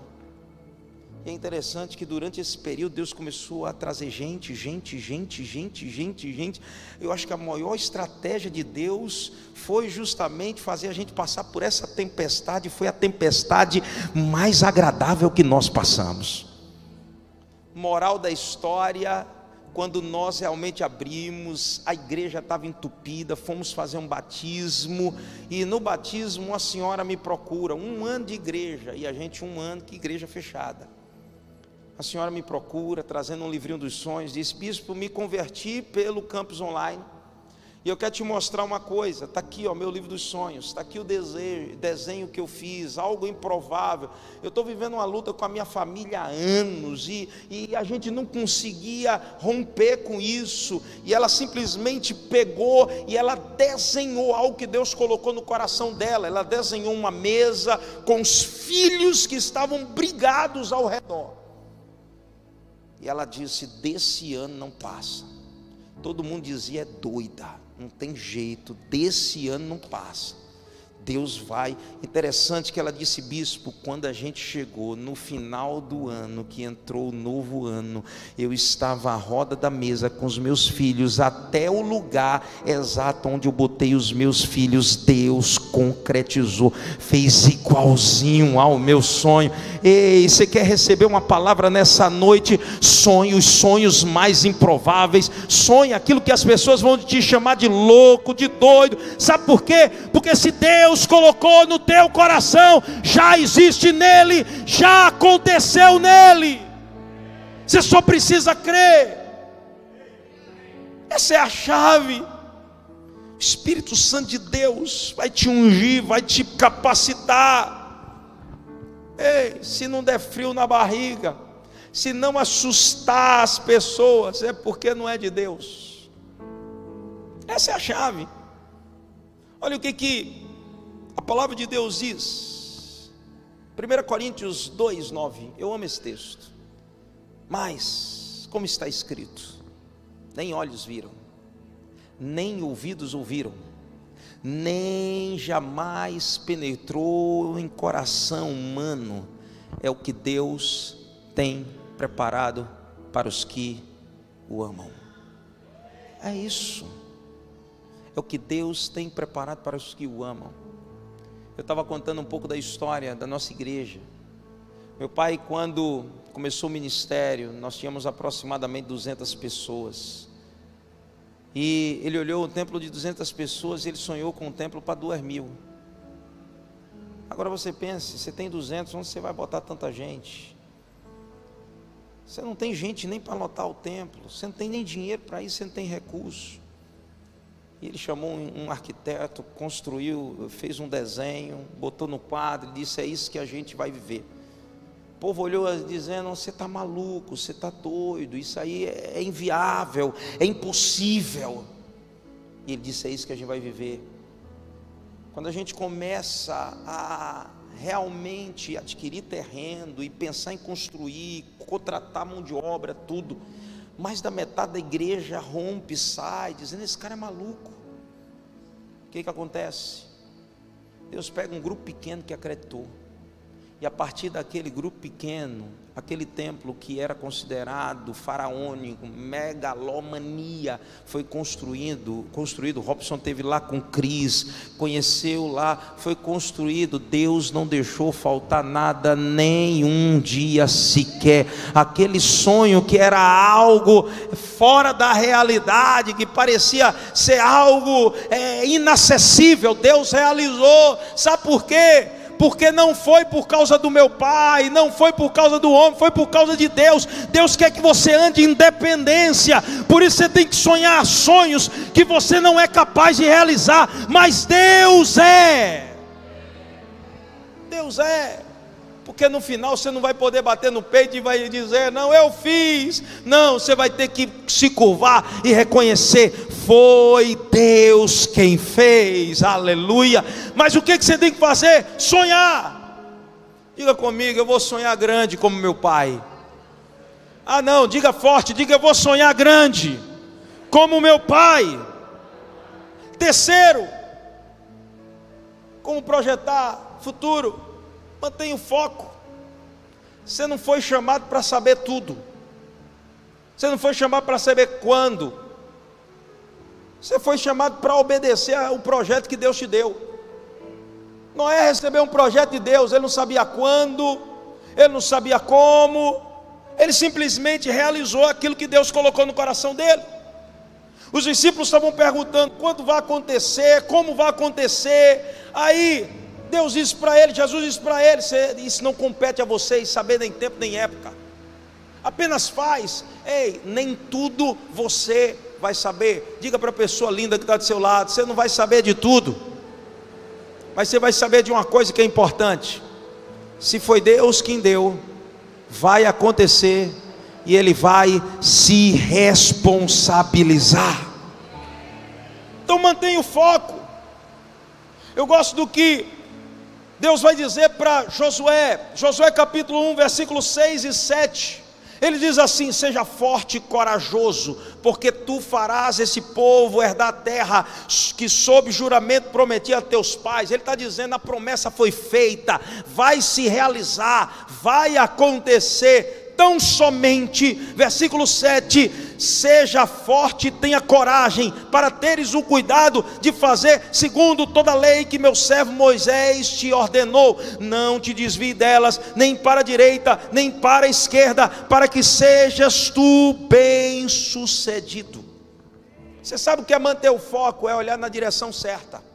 E é interessante que durante esse período Deus começou a trazer gente, gente, gente, gente, gente, gente. Eu acho que a maior estratégia de Deus foi justamente fazer a gente passar por essa tempestade. Foi a tempestade mais agradável que nós passamos Moral da história: quando nós realmente abrimos, a igreja estava entupida, fomos fazer um batismo, e no batismo uma senhora me procura, um ano de igreja, e a gente um ano que igreja fechada. A senhora me procura, trazendo um livrinho dos sonhos, diz: Bispo, me converti pelo campus online. E eu quero te mostrar uma coisa, está aqui o meu livro dos sonhos, está aqui o desejo, desenho que eu fiz, algo improvável. Eu estou vivendo uma luta com a minha família há anos e, e a gente não conseguia romper com isso. E ela simplesmente pegou e ela desenhou algo que Deus colocou no coração dela. Ela desenhou uma mesa com os filhos que estavam brigados ao redor. E ela disse: Desse ano não passa. Todo mundo dizia: É doida não tem jeito, desse ano não passa. Deus vai. Interessante que ela disse, bispo, quando a gente chegou no final do ano, que entrou o novo ano, eu estava à roda da mesa com os meus filhos, até o lugar exato onde eu botei os meus filhos. Deus concretizou, fez igualzinho ao meu sonho. Ei, você quer receber uma palavra nessa noite? Sonhe os sonhos mais improváveis, sonhe aquilo que as pessoas vão te chamar de louco, de doido. Sabe por quê? Porque se Deus Deus colocou no teu coração, já existe nele, já aconteceu nele. Você só precisa crer. Essa é a chave. O Espírito Santo de Deus vai te ungir, vai te capacitar. Ei, se não der frio na barriga, se não assustar as pessoas, é porque não é de Deus. Essa é a chave. Olha o que que a palavra de Deus diz, 1 Coríntios 2, 9, eu amo esse texto. Mas, como está escrito, nem olhos viram, nem ouvidos ouviram, nem jamais penetrou em coração humano, é o que Deus tem preparado para os que o amam. É isso, é o que Deus tem preparado para os que o amam. Eu estava contando um pouco da história da nossa igreja. Meu pai, quando começou o ministério, nós tínhamos aproximadamente 200 pessoas. E ele olhou um templo de 200 pessoas e ele sonhou com um templo para 2 mil. Agora você pense, você tem 200, onde você vai botar tanta gente? Você não tem gente nem para lotar o templo, você não tem nem dinheiro para isso, você não tem recurso. E ele chamou um arquiteto, construiu, fez um desenho, botou no quadro e disse: É isso que a gente vai viver. O povo olhou dizendo: Você está maluco, você está doido, isso aí é, é inviável, é impossível. E ele disse: É isso que a gente vai viver. Quando a gente começa a realmente adquirir terreno e pensar em construir, contratar mão de obra, tudo, mais da metade da igreja rompe, sai, dizendo: Esse cara é maluco. O que, que acontece? Deus pega um grupo pequeno que acreditou, e a partir daquele grupo pequeno, aquele templo que era considerado faraônico, megalomania, foi construído, construído. Robson teve lá com Cris, conheceu lá, foi construído. Deus não deixou faltar nada nem um dia sequer. Aquele sonho que era algo fora da realidade, que parecia ser algo é, inacessível, Deus realizou. Sabe por quê? Porque não foi por causa do meu pai, não foi por causa do homem, foi por causa de Deus. Deus quer que você ande em independência, por isso você tem que sonhar sonhos que você não é capaz de realizar, mas Deus é. Deus é. Porque no final você não vai poder bater no peito e vai dizer, não, eu fiz. Não, você vai ter que se curvar e reconhecer: foi Deus quem fez, aleluia. Mas o que, você tem que fazer? Sonhar. Diga comigo, eu vou sonhar grande como meu pai. Ah, não, diga forte, diga eu vou sonhar grande, como meu pai. Terceiro, como projetar futuro, mantenha o foco. Você não foi chamado para saber tudo, você não foi chamado para saber quando, você foi chamado para obedecer ao projeto que Deus te deu. Noé recebeu um projeto de Deus, ele não sabia quando, ele não sabia como, Ele simplesmente realizou aquilo que Deus colocou no coração dele. Os discípulos estavam perguntando quando vai acontecer, como vai acontecer. Aí Deus disse para ele, Jesus disse para ele: Isso não compete a vocês saber nem tempo nem época. Apenas faz. Ei, nem tudo você vai saber. Diga para a pessoa linda que está do seu lado: Você não vai saber de tudo, mas você vai saber de uma coisa que é importante. Se foi Deus quem deu, vai acontecer e ele vai se responsabilizar. Então mantenha o foco. Eu gosto do que Deus vai dizer para Josué, Josué capítulo 1, versículos 6 e 7. Ele diz assim: Seja forte e corajoso, porque tu farás esse povo herdar a terra que, sob juramento, prometi a teus pais. Ele está dizendo: a promessa foi feita, vai se realizar, vai acontecer tão somente, versículo 7, seja forte e tenha coragem para teres o cuidado de fazer segundo toda a lei que meu servo Moisés te ordenou. Não te desvie delas, nem para a direita, nem para a esquerda, para que sejas tu bem-sucedido. Você sabe o que é manter o foco? É olhar na direção certa.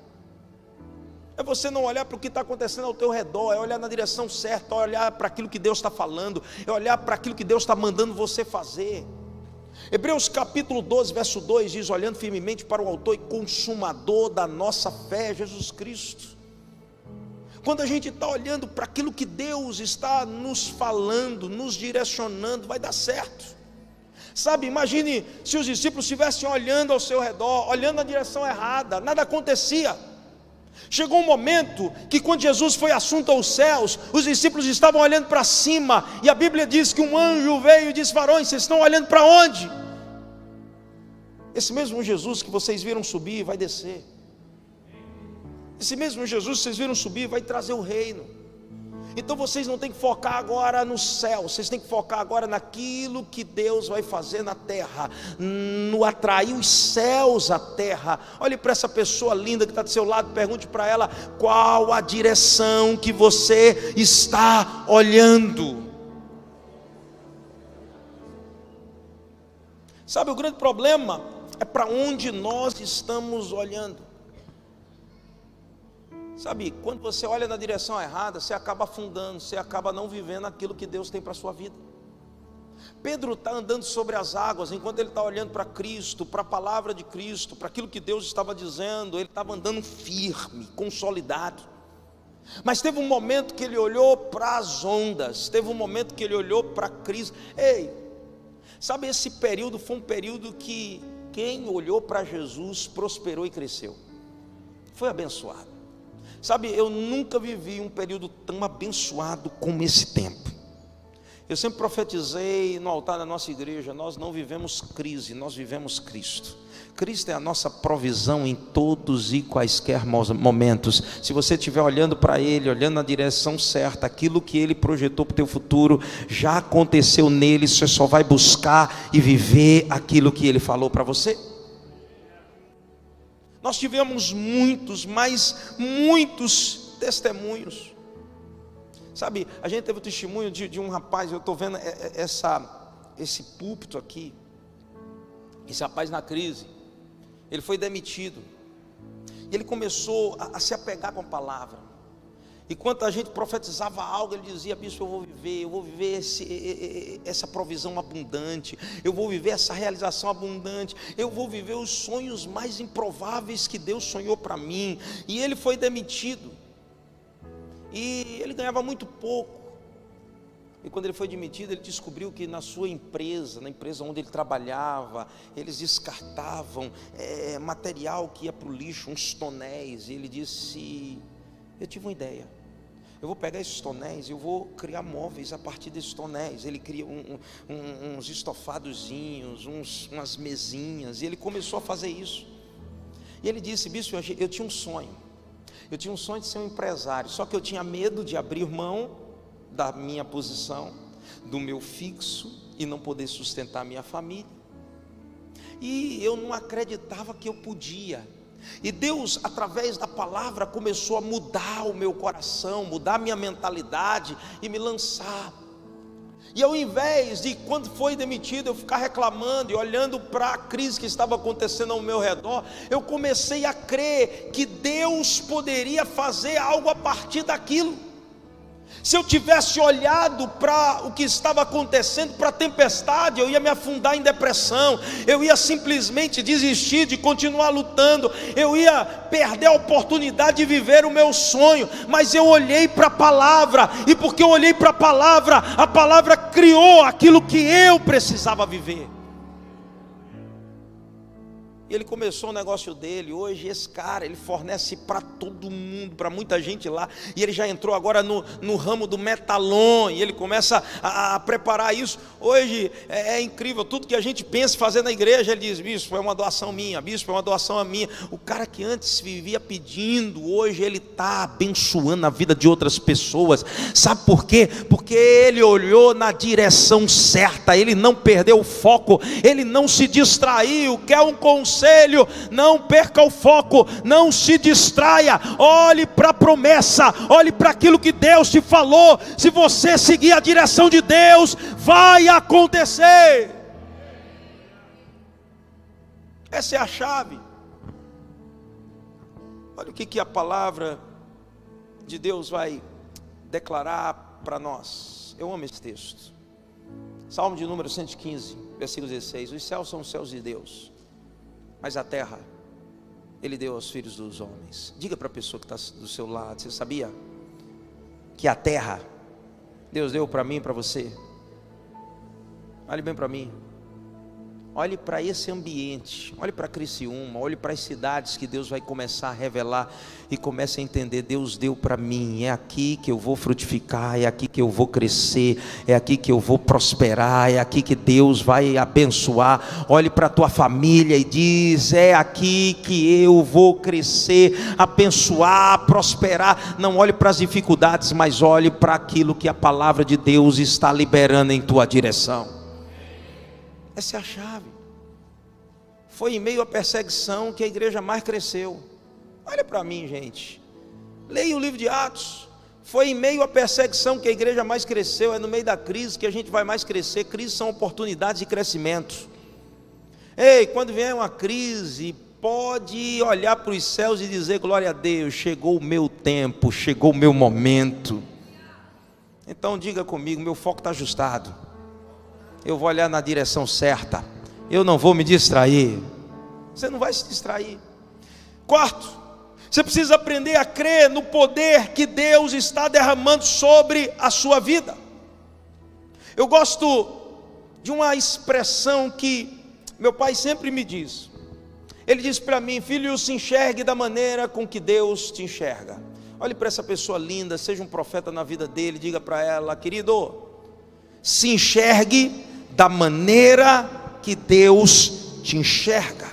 É você não olhar para o que está acontecendo ao teu redor, é olhar na direção certa, é olhar para aquilo que Deus está falando, é olhar para aquilo que Deus está mandando você fazer. Hebreus capítulo 12, verso 2 diz: olhando firmemente para o autor e consumador da nossa fé, Jesus Cristo. Quando a gente está olhando para aquilo que Deus está nos falando, nos direcionando, vai dar certo. Sabe, imagine se os discípulos estivessem olhando ao seu redor, olhando na direção errada, nada acontecia. Chegou um momento que, quando Jesus foi assunto aos céus, os discípulos estavam olhando para cima, e a Bíblia diz que um anjo veio e disse: Varões, vocês estão olhando para onde? Esse mesmo Jesus que vocês viram subir vai descer. Esse mesmo Jesus que vocês viram subir vai trazer o reino. Então vocês não têm que focar agora no céu, vocês têm que focar agora naquilo que Deus vai fazer na terra, no atrair os céus à terra. Olhe para essa pessoa linda que está do seu lado, pergunte para ela qual a direção que você está olhando. Sabe, o grande problema é para onde nós estamos olhando. Sabe, quando você olha na direção errada, você acaba afundando, você acaba não vivendo aquilo que Deus tem para a sua vida. Pedro está andando sobre as águas, enquanto ele está olhando para Cristo, para a palavra de Cristo, para aquilo que Deus estava dizendo, ele estava andando firme, consolidado. Mas teve um momento que ele olhou para as ondas, teve um momento que ele olhou para a crise. Ei, sabe, esse período foi um período que quem olhou para Jesus prosperou e cresceu, foi abençoado. Sabe, eu nunca vivi um período tão abençoado como esse tempo. Eu sempre profetizei no altar da nossa igreja: nós não vivemos crise, nós vivemos Cristo. Cristo é a nossa provisão em todos e quaisquer momentos. Se você estiver olhando para Ele, olhando na direção certa, aquilo que Ele projetou para o teu futuro já aconteceu nele. Você só vai buscar e viver aquilo que Ele falou para você. Nós tivemos muitos, mas muitos testemunhos. Sabe, a gente teve o testemunho de, de um rapaz, eu estou vendo essa, esse púlpito aqui, esse rapaz na crise, ele foi demitido, e ele começou a, a se apegar com a palavra. Enquanto a gente profetizava algo, ele dizia: Bispo, eu vou viver, eu vou viver esse, essa provisão abundante, eu vou viver essa realização abundante, eu vou viver os sonhos mais improváveis que Deus sonhou para mim. E ele foi demitido, e ele ganhava muito pouco. E quando ele foi demitido, ele descobriu que na sua empresa, na empresa onde ele trabalhava, eles descartavam é, material que ia para o lixo, uns tonéis. E ele disse: Eu tive uma ideia eu vou pegar esses tonéis eu vou criar móveis a partir desses tonéis. Ele cria um, um, uns estofadozinhos, uns, umas mesinhas, e ele começou a fazer isso. E ele disse: Bispo, eu tinha um sonho. Eu tinha um sonho de ser um empresário, só que eu tinha medo de abrir mão da minha posição, do meu fixo e não poder sustentar minha família. E eu não acreditava que eu podia. E Deus, através da palavra, começou a mudar o meu coração, mudar a minha mentalidade e me lançar. E ao invés de, quando foi demitido, eu ficar reclamando e olhando para a crise que estava acontecendo ao meu redor, eu comecei a crer que Deus poderia fazer algo a partir daquilo. Se eu tivesse olhado para o que estava acontecendo, para a tempestade, eu ia me afundar em depressão, eu ia simplesmente desistir de continuar lutando, eu ia perder a oportunidade de viver o meu sonho. Mas eu olhei para a palavra, e porque eu olhei para a palavra, a palavra criou aquilo que eu precisava viver. E ele começou o negócio dele. Hoje, esse cara, ele fornece para todo mundo, para muita gente lá. E ele já entrou agora no, no ramo do metalon. E ele começa a, a preparar isso. Hoje é, é, incrível. Tudo que a gente pensa fazer na igreja, ele diz: Bispo, é uma doação minha. Bispo, é uma doação minha. O cara que antes vivia pedindo, hoje ele está abençoando a vida de outras pessoas. Sabe por quê? Porque ele olhou na direção certa. Ele não perdeu o foco. Ele não se distraiu. Quer um conselho conselho, não perca o foco, não se distraia, olhe para a promessa, olhe para aquilo que Deus te falou. Se você seguir a direção de Deus, vai acontecer. Essa é a chave. Olha o que, que a palavra de Deus vai declarar para nós. Eu amo esse texto. Salmo de número 115, versículo 16: Os céus são os céus de Deus, mas a terra ele deu aos filhos dos homens. Diga para a pessoa que está do seu lado: você sabia que a terra Deus deu para mim e para você? Olhe bem para mim. Olhe para esse ambiente, olhe para Criciúma, olhe para as cidades que Deus vai começar a revelar e comece a entender: Deus deu para mim, é aqui que eu vou frutificar, é aqui que eu vou crescer, é aqui que eu vou prosperar, é aqui que Deus vai abençoar. Olhe para a tua família e diz: é aqui que eu vou crescer, abençoar, prosperar. Não olhe para as dificuldades, mas olhe para aquilo que a palavra de Deus está liberando em tua direção. Essa é a chave. Foi em meio à perseguição que a igreja mais cresceu. Olha para mim, gente. Leia o livro de Atos. Foi em meio à perseguição que a igreja mais cresceu. É no meio da crise que a gente vai mais crescer. Crises são oportunidades de crescimento. Ei, quando vier uma crise, pode olhar para os céus e dizer: Glória a Deus, chegou o meu tempo, chegou o meu momento. Então diga comigo: meu foco está ajustado eu vou olhar na direção certa, eu não vou me distrair. Você não vai se distrair. Quarto, você precisa aprender a crer no poder que Deus está derramando sobre a sua vida. Eu gosto de uma expressão que meu pai sempre me diz. Ele diz para mim, filho, se enxergue da maneira com que Deus te enxerga. Olhe para essa pessoa linda, seja um profeta na vida dele, diga para ela, querido, se enxergue da maneira que Deus te enxerga.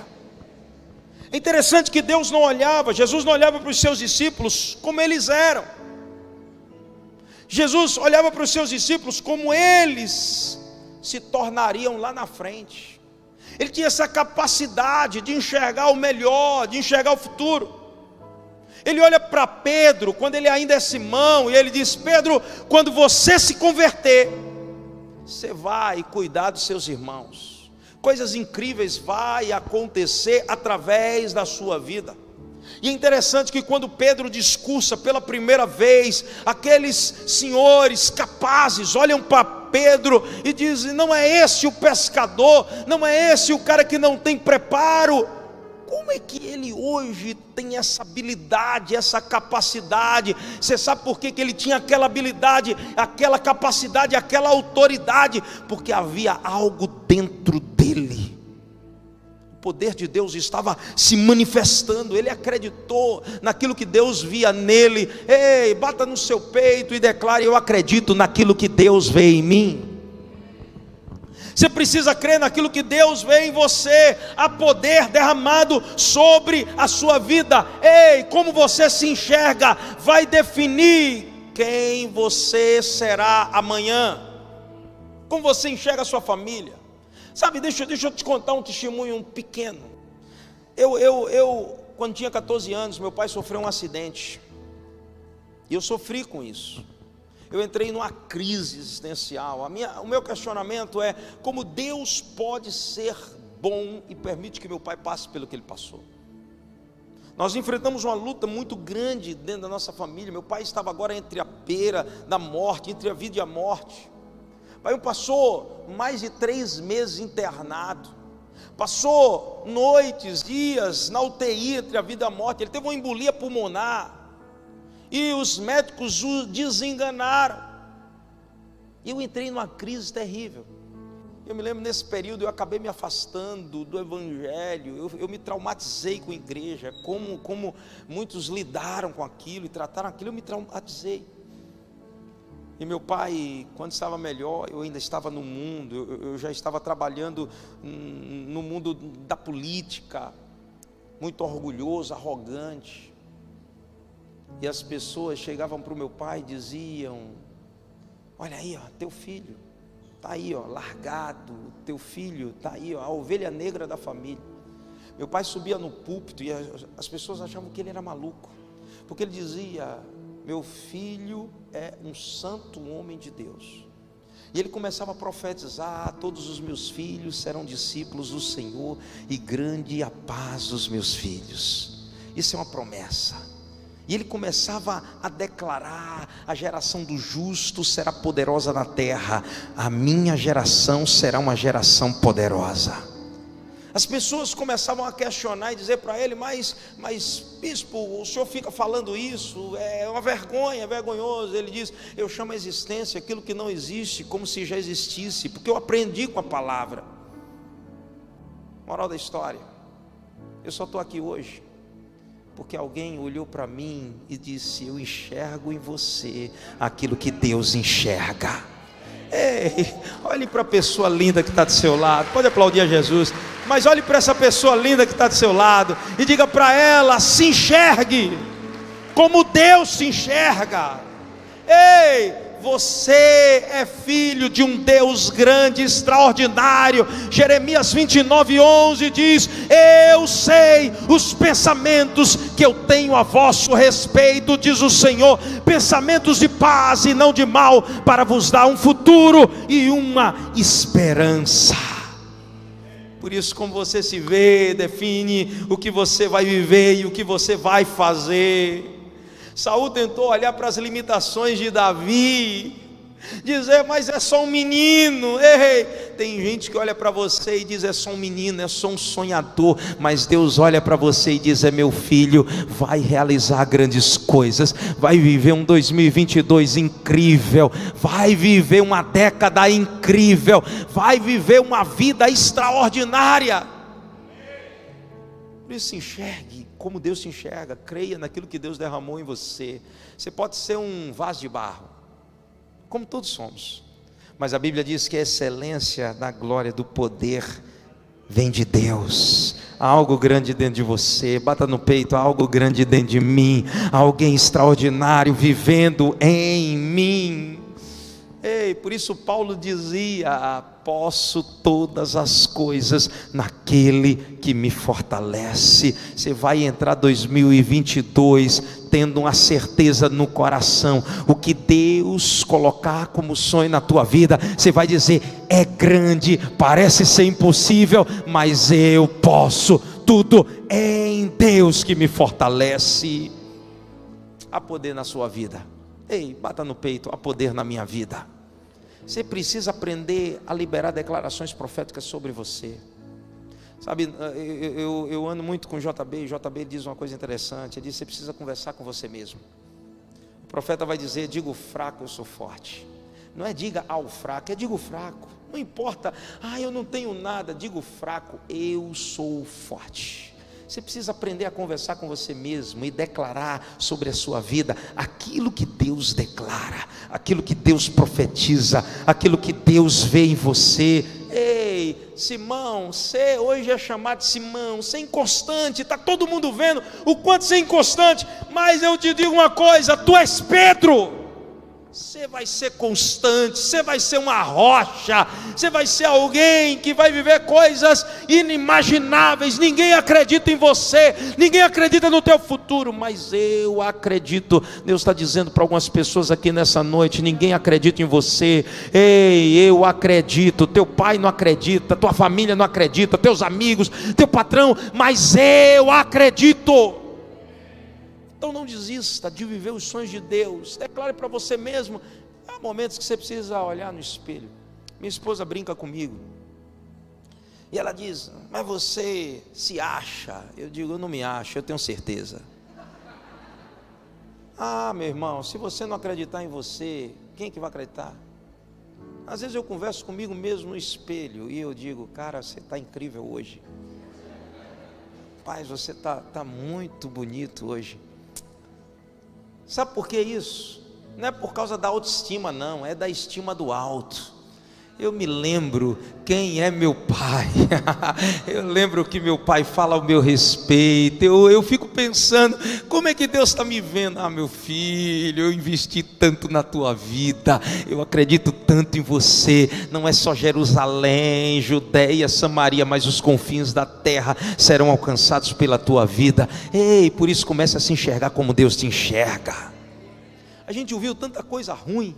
É interessante que Deus não olhava, Jesus não olhava para os seus discípulos como eles eram. Jesus olhava para os seus discípulos como eles se tornariam lá na frente. Ele tinha essa capacidade de enxergar o melhor, de enxergar o futuro. Ele olha para Pedro, quando ele ainda é Simão, e ele diz: Pedro, quando você se converter, você vai cuidar dos seus irmãos. Coisas incríveis vai acontecer através da sua vida. E é interessante que quando Pedro discursa pela primeira vez, aqueles senhores capazes olham para Pedro e dizem: não é esse o pescador, não é esse o cara que não tem preparo. Como é que ele hoje tem essa habilidade, essa capacidade? Você sabe por que, que ele tinha aquela habilidade, aquela capacidade, aquela autoridade? Porque havia algo dentro dele. O poder de Deus estava se manifestando, ele acreditou naquilo que Deus via nele. Ei, bata no seu peito e declare: Eu acredito naquilo que Deus vê em mim. Você precisa crer naquilo que Deus vê em você, a poder derramado sobre a sua vida. Ei, como você se enxerga, vai definir quem você será amanhã. Como você enxerga a sua família. Sabe, deixa, deixa eu te contar um testemunho pequeno. Eu, eu, eu, quando tinha 14 anos, meu pai sofreu um acidente. E eu sofri com isso. Eu entrei numa crise existencial. Minha, o meu questionamento é como Deus pode ser bom e permite que meu pai passe pelo que ele passou. Nós enfrentamos uma luta muito grande dentro da nossa família. Meu pai estava agora entre a beira da morte, entre a vida e a morte. Pai passou mais de três meses internado. Passou noites, dias na UTI entre a vida e a morte. Ele teve uma embolia pulmonar. E os médicos o desenganaram. Eu entrei numa crise terrível. Eu me lembro nesse período eu acabei me afastando do Evangelho, eu, eu, me traumatizei com a igreja, como, como muitos lidaram com aquilo e trataram aquilo, eu me traumatizei. E meu pai, quando estava melhor, eu ainda estava no mundo, eu, eu já estava trabalhando no mundo da política, muito orgulhoso, arrogante. E as pessoas chegavam para o meu pai e diziam: Olha aí, ó, teu filho Está aí, ó, largado, teu filho está aí, ó, a ovelha negra da família. Meu pai subia no púlpito e as pessoas achavam que ele era maluco, porque ele dizia: Meu filho é um santo homem de Deus. E ele começava a profetizar: Todos os meus filhos serão discípulos do Senhor, e grande a paz dos meus filhos. Isso é uma promessa. E ele começava a declarar: a geração do justo será poderosa na terra, a minha geração será uma geração poderosa. As pessoas começavam a questionar e dizer para ele: mas, mas, bispo, o senhor fica falando isso, é uma vergonha, é vergonhoso. Ele diz: eu chamo a existência aquilo que não existe, como se já existisse, porque eu aprendi com a palavra. Moral da história: eu só estou aqui hoje porque alguém olhou para mim e disse: Eu enxergo em você aquilo que Deus enxerga. Ei, olhe para a pessoa linda que está do seu lado, pode aplaudir a Jesus, mas olhe para essa pessoa linda que está do seu lado e diga para ela: se enxergue como Deus se enxerga. Ei, você é filho de um Deus grande, extraordinário. Jeremias 29, 11 diz: Eu sei os pensamentos que eu tenho a vosso respeito, diz o Senhor, pensamentos de paz e não de mal, para vos dar um futuro e uma esperança. Por isso, como você se vê, define o que você vai viver e o que você vai fazer. Saul tentou olhar para as limitações de Davi, dizer, mas é só um menino. Ei, tem gente que olha para você e diz, é só um menino, é só um sonhador. Mas Deus olha para você e diz, é meu filho, vai realizar grandes coisas, vai viver um 2022 incrível, vai viver uma década incrível, vai viver uma vida extraordinária. Por isso, enxergue como Deus te enxerga, creia naquilo que Deus derramou em você. Você pode ser um vaso de barro, como todos somos, mas a Bíblia diz que a excelência da glória do poder vem de Deus. Há algo grande dentro de você, bata no peito, há algo grande dentro de mim, alguém extraordinário vivendo em mim. Ei, por isso Paulo dizia: posso todas as coisas naquele que me fortalece. Você vai entrar 2022 tendo uma certeza no coração, o que Deus colocar como sonho na tua vida, você vai dizer: é grande, parece ser impossível, mas eu posso. Tudo é em Deus que me fortalece. Há poder na sua vida. Ei, bata no peito, há poder na minha vida. Você precisa aprender a liberar declarações proféticas sobre você. Sabe, eu, eu, eu, ando muito com JB e JB diz uma coisa interessante. Ele diz: você precisa conversar com você mesmo. O profeta vai dizer: digo fraco, eu sou forte. Não é diga ao fraco, é digo fraco. Não importa, ah, eu não tenho nada, digo fraco, eu sou forte. Você precisa aprender a conversar com você mesmo e declarar sobre a sua vida aquilo que Deus declara, aquilo que Deus profetiza, aquilo que Deus vê em você. Ei, Simão, você hoje é chamado Simão, você é inconstante, está todo mundo vendo o quanto você é inconstante, mas eu te digo uma coisa: tu és Pedro. Você vai ser constante, você vai ser uma rocha, você vai ser alguém que vai viver coisas inimagináveis. Ninguém acredita em você, ninguém acredita no teu futuro, mas eu acredito. Deus está dizendo para algumas pessoas aqui nessa noite: ninguém acredita em você. Ei, eu acredito. Teu pai não acredita, tua família não acredita, teus amigos, teu patrão, mas eu acredito. Então não desista de viver os sonhos de Deus. Declare para você mesmo. Há momentos que você precisa olhar no espelho. Minha esposa brinca comigo. E ela diz: Mas você se acha? Eu digo: Eu não me acho, eu tenho certeza. Ah, meu irmão, se você não acreditar em você, quem que vai acreditar? Às vezes eu converso comigo mesmo no espelho e eu digo: Cara, você está incrível hoje. Pai, você está tá muito bonito hoje. Sabe por que isso? Não é por causa da autoestima, não, é da estima do alto. Eu me lembro quem é meu pai. eu lembro que meu pai fala ao meu respeito. Eu, eu fico pensando, como é que Deus está me vendo? Ah, meu filho, eu investi tanto na tua vida. Eu acredito tanto em você. Não é só Jerusalém, Judéia, Samaria, mas os confins da terra serão alcançados pela tua vida. Ei, por isso comece a se enxergar como Deus te enxerga. A gente ouviu tanta coisa ruim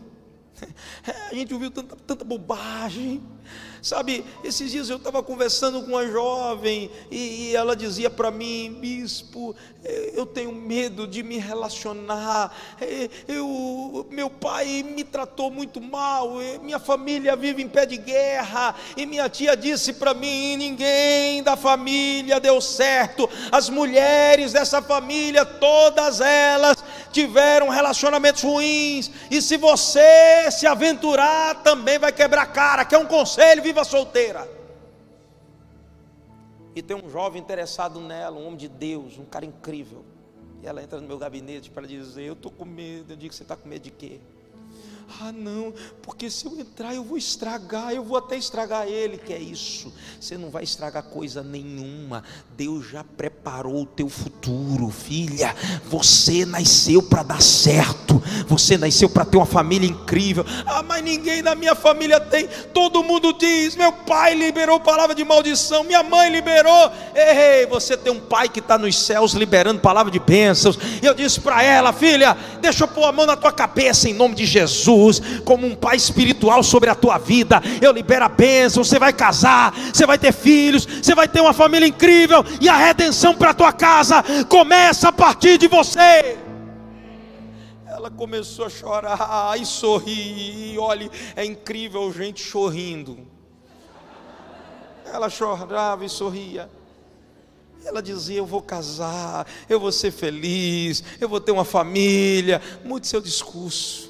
a gente ouviu tanta, tanta bobagem. Sabe, esses dias eu estava conversando com uma jovem e, e ela dizia para mim, bispo, eh, eu tenho medo de me relacionar. Eh, eu, meu pai me tratou muito mal, eh, minha família vive em pé de guerra. E minha tia disse para mim: ninguém da família deu certo. As mulheres dessa família, todas elas tiveram relacionamentos ruins. E se você se aventurar, também vai quebrar cara. Que é um conselho, viva solteira. E tem um jovem interessado nela, um homem de Deus, um cara incrível. E ela entra no meu gabinete para dizer: Eu estou com medo. Eu digo: Você está com medo de quê? Ah, não, porque se eu entrar eu vou estragar, eu vou até estragar ele. Que é isso? Você não vai estragar coisa nenhuma. Deus já preparou o teu futuro, filha. Você nasceu para dar certo. Você nasceu para ter uma família incrível. Ah, mas ninguém na minha família tem. Todo mundo diz: meu pai liberou palavra de maldição, minha mãe liberou. Ei, você tem um pai que está nos céus liberando palavra de bênçãos. Eu disse para ela, filha, deixa eu pôr a mão na tua cabeça em nome de Jesus. Jesus como um pai espiritual sobre a tua vida. Eu libero a bênção, você vai casar, você vai ter filhos, você vai ter uma família incrível e a redenção para a tua casa começa a partir de você. Ela começou a chorar e sorrir, e olhe, é incrível gente sorrindo. Ela chorava e sorria. Ela dizia: Eu vou casar, eu vou ser feliz, eu vou ter uma família. Mude seu discurso.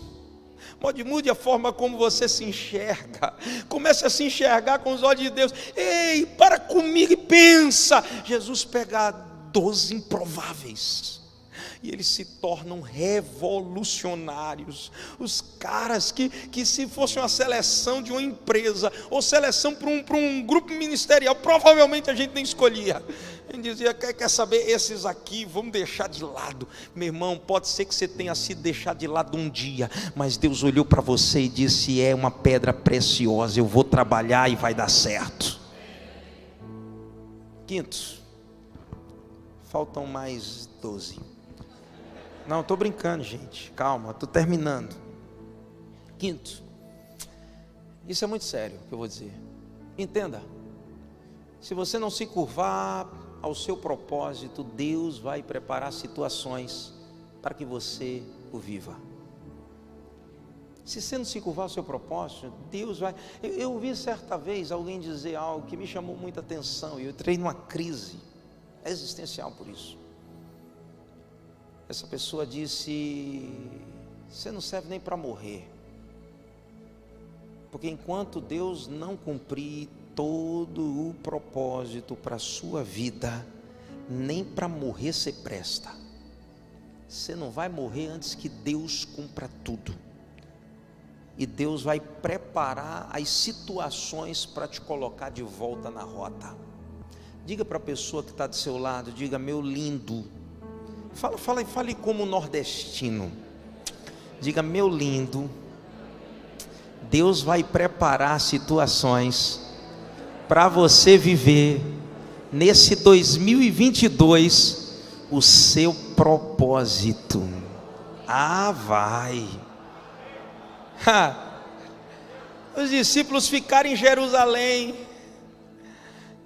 Pode mude a forma como você se enxerga. Comece a se enxergar com os olhos de Deus. Ei, para comigo e pensa. Jesus pega doze improváveis e eles se tornam revolucionários. Os caras que, que se fosse uma seleção de uma empresa ou seleção para um, para um grupo ministerial, provavelmente a gente nem escolhia. Ele dizia: quer, quer saber, esses aqui, vamos deixar de lado. Meu irmão, pode ser que você tenha sido deixado de lado um dia, mas Deus olhou para você e disse: é uma pedra preciosa, eu vou trabalhar e vai dar certo. Quinto, faltam mais doze. Não, estou brincando, gente. Calma, estou terminando. Quinto, isso é muito sério que eu vou dizer. Entenda. Se você não se curvar ao seu propósito, Deus vai preparar situações para que você o viva. Se você não se curvar ao seu propósito, Deus vai. Eu, eu ouvi certa vez alguém dizer algo que me chamou muita atenção e eu entrei numa crise existencial por isso. Essa pessoa disse: Você não serve nem para morrer. Porque enquanto Deus não cumprir todo o propósito para a sua vida, nem para morrer você presta. Você não vai morrer antes que Deus cumpra tudo. E Deus vai preparar as situações para te colocar de volta na rota. Diga para a pessoa que está do seu lado, diga, meu lindo. Fala, fala, fale como nordestino. Diga, meu lindo, Deus vai preparar situações para você viver nesse 2022 o seu propósito. Ah, vai. Ha. Os discípulos ficaram em Jerusalém.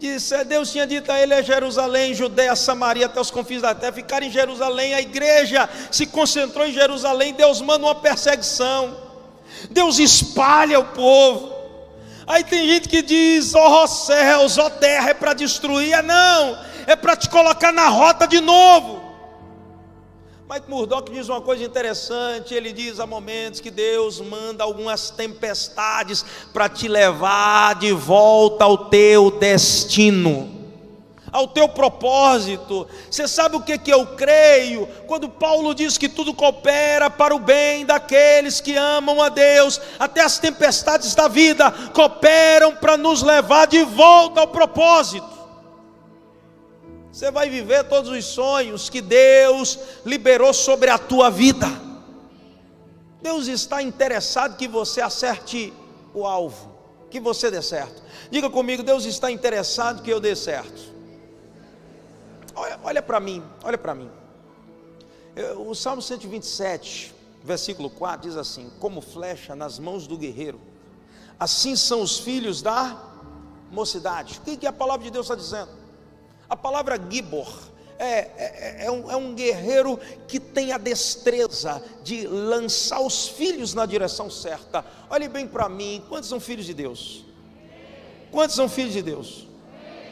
Disse, Deus tinha dito a ele é Jerusalém, Judéia, Samaria, até os confins da terra, ficaram em Jerusalém, a igreja se concentrou em Jerusalém, Deus manda uma perseguição, Deus espalha o povo, aí tem gente que diz, ó oh, céus, ó oh, terra, é para destruir, é não, é para te colocar na rota de novo, Mike Murdock diz uma coisa interessante, ele diz há momentos que Deus manda algumas tempestades para te levar de volta ao teu destino, ao teu propósito. Você sabe o que, que eu creio? Quando Paulo diz que tudo coopera para o bem daqueles que amam a Deus, até as tempestades da vida cooperam para nos levar de volta ao propósito. Você vai viver todos os sonhos que Deus liberou sobre a tua vida. Deus está interessado que você acerte o alvo, que você dê certo. Diga comigo, Deus está interessado que eu dê certo. Olha, olha para mim, olha para mim. O Salmo 127, versículo 4 diz assim: Como flecha nas mãos do guerreiro, assim são os filhos da mocidade. O que, que a palavra de Deus está dizendo? A palavra Gibor é, é, é, um, é, um, guerreiro que tem a destreza de lançar os filhos na direção certa. Olhe bem para mim: quantos são filhos de Deus? Quantos são filhos de Deus?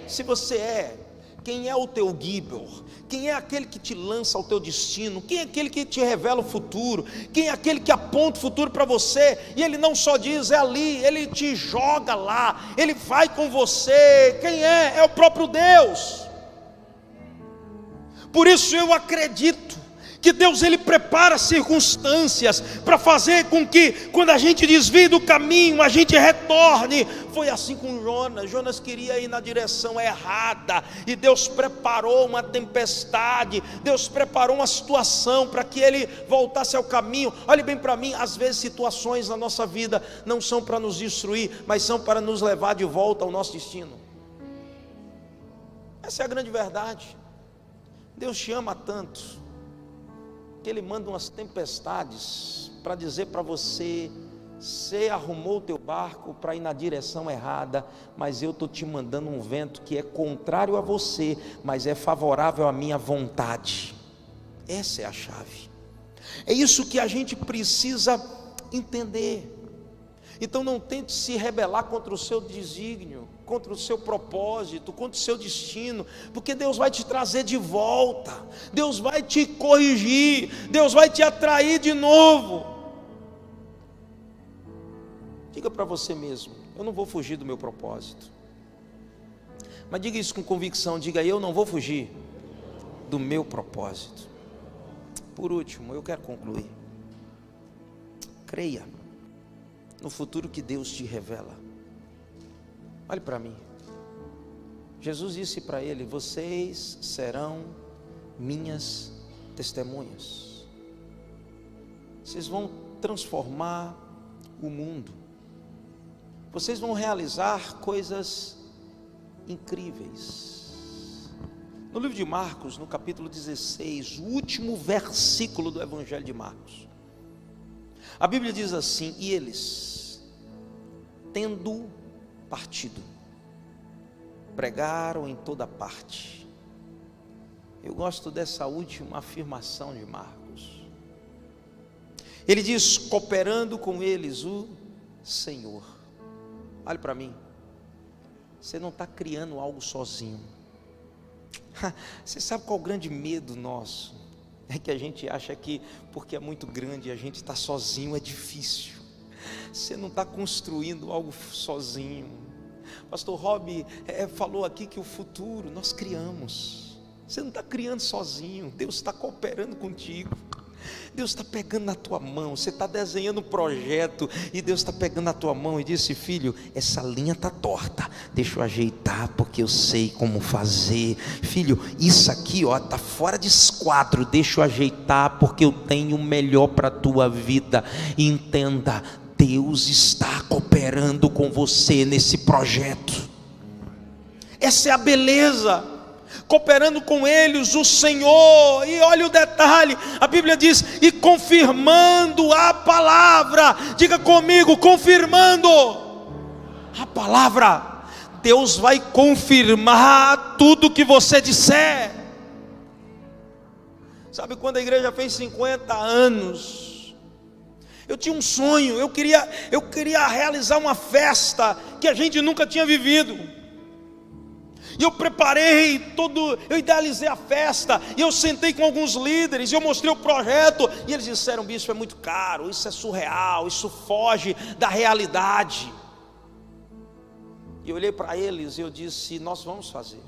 Se você é, quem é o teu Gibor? Quem é aquele que te lança ao teu destino? Quem é aquele que te revela o futuro? Quem é aquele que aponta o futuro para você? E ele não só diz, é ali, ele te joga lá, ele vai com você. Quem é? É o próprio Deus. Por isso eu acredito que Deus ele prepara circunstâncias para fazer com que quando a gente desvie do caminho, a gente retorne. Foi assim com Jonas. Jonas queria ir na direção errada e Deus preparou uma tempestade. Deus preparou uma situação para que ele voltasse ao caminho. Olhe bem para mim, às vezes situações na nossa vida não são para nos destruir, mas são para nos levar de volta ao nosso destino. Essa é a grande verdade. Deus te ama tanto que Ele manda umas tempestades para dizer para você: você arrumou o teu barco para ir na direção errada, mas eu estou te mandando um vento que é contrário a você, mas é favorável à minha vontade. Essa é a chave. É isso que a gente precisa entender. Então não tente se rebelar contra o seu desígnio, contra o seu propósito, contra o seu destino, porque Deus vai te trazer de volta, Deus vai te corrigir, Deus vai te atrair de novo. Diga para você mesmo: eu não vou fugir do meu propósito. Mas diga isso com convicção: diga, eu não vou fugir do meu propósito. Por último, eu quero concluir. Creia no futuro que Deus te revela. Olhe para mim. Jesus disse para ele: Vocês serão minhas testemunhas. Vocês vão transformar o mundo. Vocês vão realizar coisas incríveis. No livro de Marcos, no capítulo 16, o último versículo do Evangelho de Marcos. A Bíblia diz assim: E eles, tendo partido, pregaram em toda parte. Eu gosto dessa última afirmação de Marcos. Ele diz: cooperando com eles o Senhor. Olhe para mim, você não está criando algo sozinho. Você sabe qual é o grande medo nosso? É que a gente acha que porque é muito grande a gente está sozinho é difícil. Você não está construindo algo sozinho. Pastor Rob é, falou aqui que o futuro nós criamos. Você não está criando sozinho, Deus está cooperando contigo. Deus está pegando na tua mão, você está desenhando um projeto e Deus está pegando na tua mão e disse: Filho, essa linha está torta, deixa eu ajeitar porque eu sei como fazer. Filho, isso aqui ó está fora de esquadro, deixa eu ajeitar porque eu tenho o melhor para a tua vida. entenda, Deus está cooperando com você nesse projeto. Essa é a beleza cooperando com eles o Senhor. E olha o detalhe: a Bíblia diz, e confirmando a palavra, diga comigo, confirmando a palavra. Deus vai confirmar tudo que você disser. Sabe quando a igreja fez 50 anos? Eu tinha um sonho, eu queria, eu queria realizar uma festa que a gente nunca tinha vivido. E eu preparei todo, eu idealizei a festa, e eu sentei com alguns líderes, e eu mostrei o projeto, e eles disseram: "Bicho, é muito caro, isso é surreal, isso foge da realidade". E eu olhei para eles e eu disse: "Nós vamos fazer".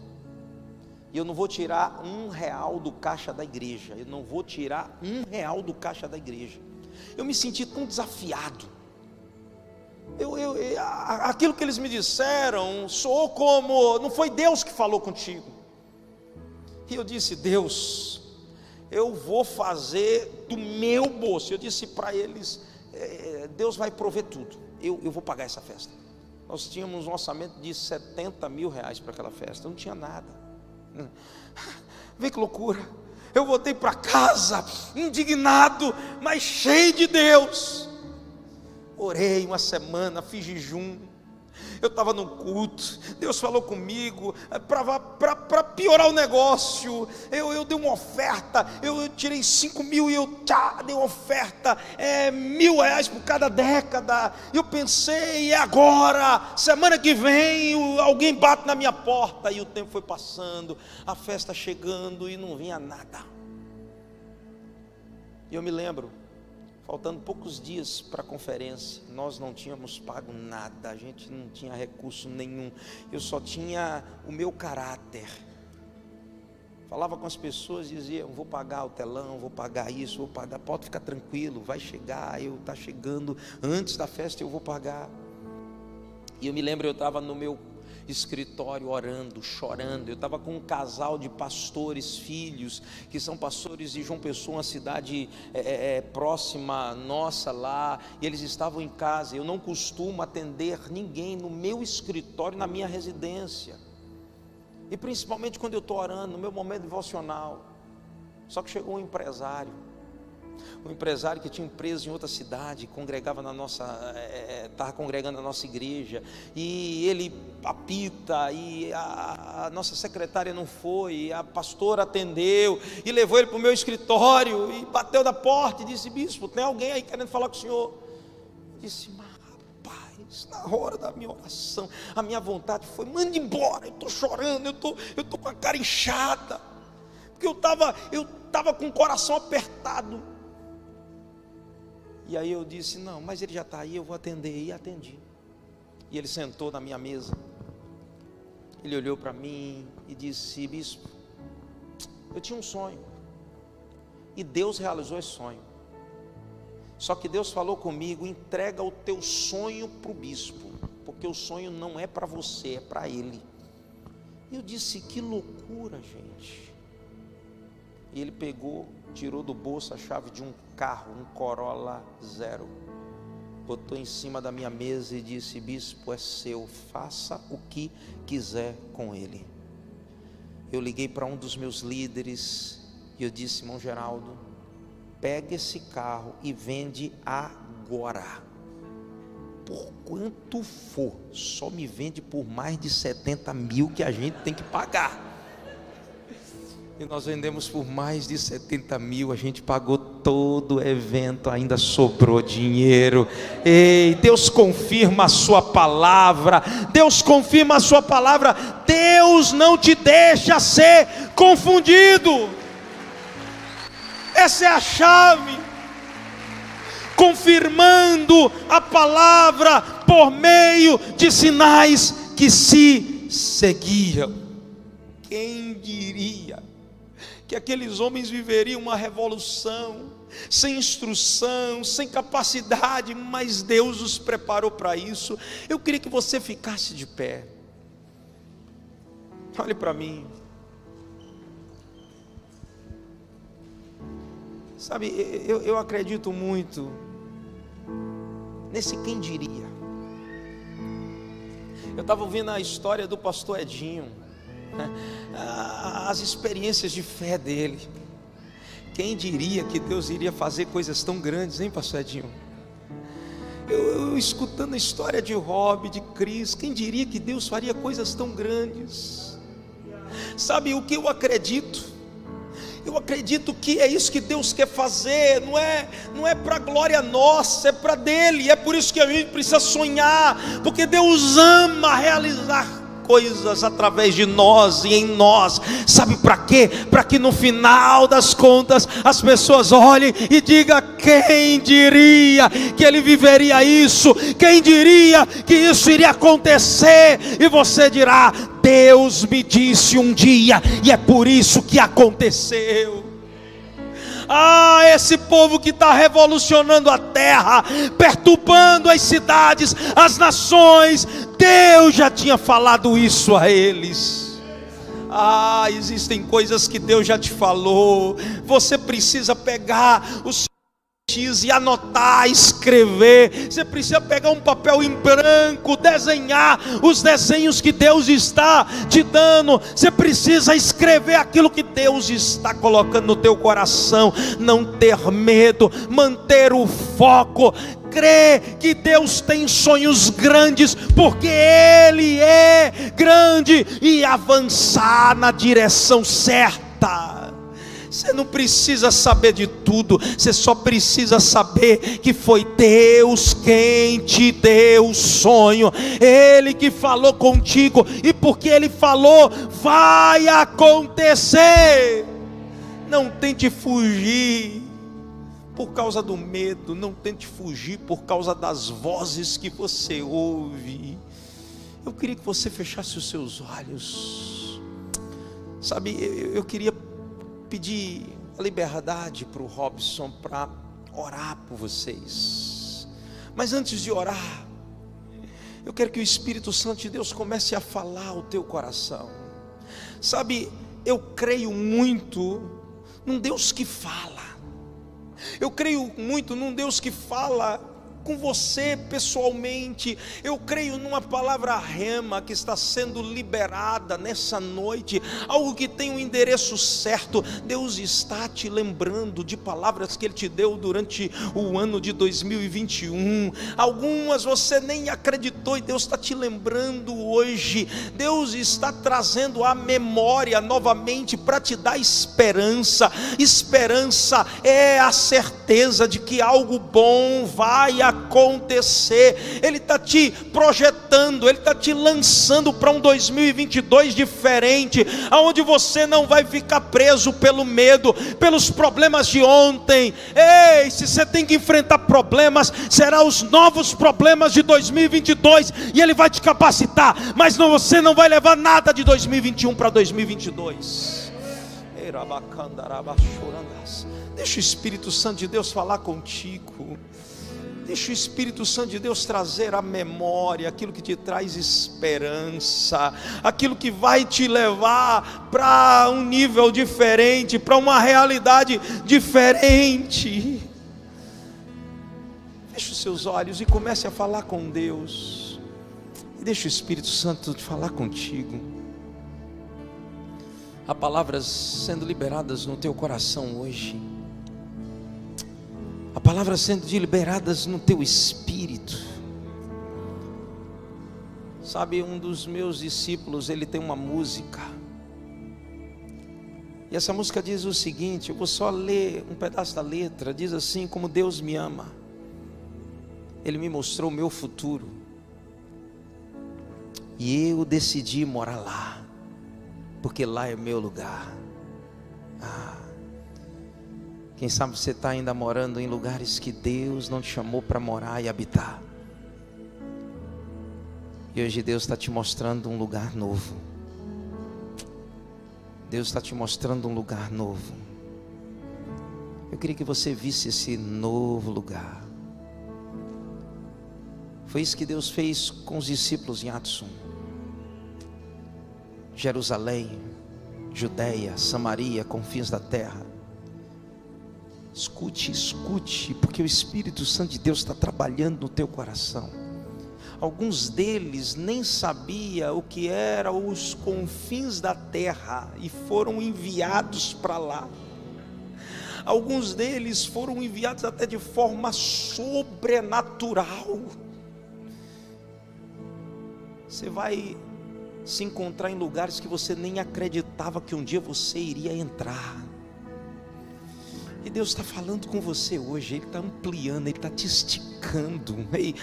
E eu não vou tirar um real do caixa da igreja. Eu não vou tirar um real do caixa da igreja. Eu me senti tão desafiado eu, eu, eu, aquilo que eles me disseram soou como: não foi Deus que falou contigo. E eu disse: Deus, eu vou fazer do meu bolso. Eu disse para eles: é, Deus vai prover tudo. Eu, eu vou pagar essa festa. Nós tínhamos um orçamento de 70 mil reais para aquela festa. Não tinha nada. Vê que loucura. Eu voltei para casa, indignado, mas cheio de Deus. Orei uma semana, fiz jejum. Eu estava no culto, Deus falou comigo eh, para piorar o negócio. Eu, eu dei uma oferta, eu, eu tirei 5 mil e eu tchá, dei uma oferta, é, mil reais por cada década. Eu pensei, é agora, semana que vem alguém bate na minha porta. E o tempo foi passando, a festa chegando e não vinha nada. E eu me lembro, faltando poucos dias para a conferência, nós não tínhamos pago nada, a gente não tinha recurso nenhum, eu só tinha o meu caráter. Falava com as pessoas, dizia: vou pagar o telão, vou pagar isso, vou pagar. Pode ficar tranquilo, vai chegar. Eu está chegando antes da festa, eu vou pagar. E eu me lembro, eu estava no meu escritório orando, chorando. Eu estava com um casal de pastores, filhos, que são pastores de João Pessoa, uma cidade é, é, é, próxima nossa lá, e eles estavam em casa. Eu não costumo atender ninguém no meu escritório, na minha residência, e principalmente quando eu estou orando, no meu momento devocional. Só que chegou um empresário um empresário que tinha empresa em outra cidade, congregava na nossa, estava é, é congregando na nossa igreja, e ele apita, e a, a, nossa secretária não foi, a pastora atendeu, e levou ele para o meu escritório, e bateu na porta e disse, bispo, tem alguém aí querendo falar com o senhor? Eu disse, mas rapaz, na hora da minha oração, a minha vontade foi, manda embora, eu estou chorando, eu tô, estou tô com a cara inchada, porque eu estava eu tava com o coração apertado, e aí eu disse: Não, mas ele já está aí, eu vou atender. E atendi. E ele sentou na minha mesa. Ele olhou para mim e disse: Bispo, eu tinha um sonho. E Deus realizou esse sonho. Só que Deus falou comigo: entrega o teu sonho para o bispo, porque o sonho não é para você, é para ele. E eu disse: Que loucura, gente. E ele pegou, tirou do bolso a chave de um carro, um Corolla zero. Botou em cima da minha mesa e disse: Bispo, é seu, faça o que quiser com ele. Eu liguei para um dos meus líderes e eu disse: Irmão Geraldo, pega esse carro e vende agora. Por quanto for, só me vende por mais de 70 mil que a gente tem que pagar. E nós vendemos por mais de 70 mil, a gente pagou todo o evento, ainda sobrou dinheiro. Ei, Deus confirma a sua palavra, Deus confirma a sua palavra, Deus não te deixa ser confundido. Essa é a chave. Confirmando a palavra por meio de sinais que se seguiam. Quem diria? Que aqueles homens viveriam uma revolução, sem instrução, sem capacidade, mas Deus os preparou para isso. Eu queria que você ficasse de pé. Olhe para mim. Sabe, eu, eu acredito muito nesse quem diria. Eu estava ouvindo a história do pastor Edinho? as experiências de fé dele. Quem diria que Deus iria fazer coisas tão grandes, hein, pastor Edinho? Eu, eu, escutando a história de Rob, de Cris, quem diria que Deus faria coisas tão grandes? Sabe o que eu acredito? Eu acredito que é isso que Deus quer fazer, não é, não é para glória nossa, é para dele. É por isso que a gente precisa sonhar, porque Deus ama realizar coisas através de nós e em nós. Sabe para quê? Para que no final das contas as pessoas olhem e digam: quem diria que ele viveria isso? Quem diria que isso iria acontecer? E você dirá: Deus me disse um dia, e é por isso que aconteceu. Ah, esse povo que está revolucionando a terra, perturbando as cidades, as nações, Deus já tinha falado isso a eles. Ah, existem coisas que Deus já te falou. Você precisa pegar os e anotar, escrever. Você precisa pegar um papel em branco, desenhar os desenhos que Deus está te dando. Você precisa escrever aquilo que Deus está colocando no teu coração. Não ter medo, manter o foco. Crer que Deus tem sonhos grandes, porque Ele é grande, e avançar na direção certa. Você não precisa saber de tudo, você só precisa saber que foi Deus quem te deu o sonho, Ele que falou contigo, e porque Ele falou, vai acontecer. Não tente fugir por causa do medo, não tente fugir por causa das vozes que você ouve. Eu queria que você fechasse os seus olhos. Sabe, eu, eu queria pedir a liberdade para o Robson para orar por vocês. Mas antes de orar, eu quero que o Espírito Santo de Deus comece a falar ao teu coração. Sabe, eu creio muito num Deus que fala. Eu creio muito num Deus que fala com você pessoalmente. Eu creio numa palavra rema que está sendo liberada nessa noite, algo que tem o um endereço certo. Deus está te lembrando de palavras que Ele te deu durante o ano de 2021. Algumas você nem acreditou e Deus está te lembrando hoje. Deus está trazendo a memória novamente para te dar esperança. Esperança é a certeza de que algo bom vai acontecer acontecer. Ele está te projetando, Ele está te lançando para um 2022 diferente, aonde você não vai ficar preso pelo medo, pelos problemas de ontem. Ei, se você tem que enfrentar problemas, serão os novos problemas de 2022 e Ele vai te capacitar, mas não, você não vai levar nada de 2021 para 2022. Deixa o Espírito Santo de Deus falar contigo. Deixa o Espírito Santo de Deus trazer à memória aquilo que te traz esperança, aquilo que vai te levar para um nível diferente, para uma realidade diferente. Feche os seus olhos e comece a falar com Deus. E deixa o Espírito Santo falar contigo. Há palavras sendo liberadas no teu coração hoje a palavra sendo liberadas no teu espírito. Sabe, um dos meus discípulos, ele tem uma música. E essa música diz o seguinte: eu vou só ler um pedaço da letra. Diz assim: Como Deus me ama, Ele me mostrou o meu futuro, e eu decidi morar lá, porque lá é meu lugar. Ah, quem sabe você está ainda morando em lugares que Deus não te chamou para morar e habitar. E hoje Deus está te mostrando um lugar novo. Deus está te mostrando um lugar novo. Eu queria que você visse esse novo lugar. Foi isso que Deus fez com os discípulos em Atos 1. Jerusalém, Judéia, Samaria, confins da terra. Escute, escute, porque o Espírito Santo de Deus está trabalhando no teu coração. Alguns deles nem sabia o que eram os confins da terra e foram enviados para lá. Alguns deles foram enviados até de forma sobrenatural. Você vai se encontrar em lugares que você nem acreditava que um dia você iria entrar. E Deus está falando com você hoje, Ele está ampliando, Ele está te esticando. Ei,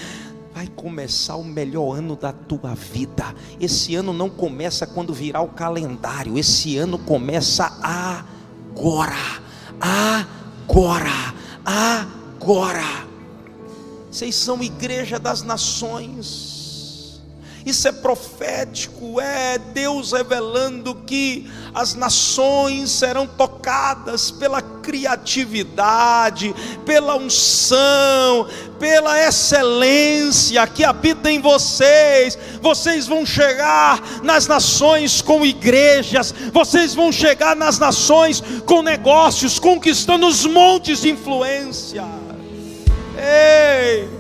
vai começar o melhor ano da tua vida. Esse ano não começa quando virar o calendário, esse ano começa agora. Agora. Agora. Vocês são igreja das nações isso é profético, é Deus revelando que as nações serão tocadas pela criatividade, pela unção, pela excelência que habita em vocês. Vocês vão chegar nas nações com igrejas, vocês vão chegar nas nações com negócios, conquistando os montes de influência. Ei!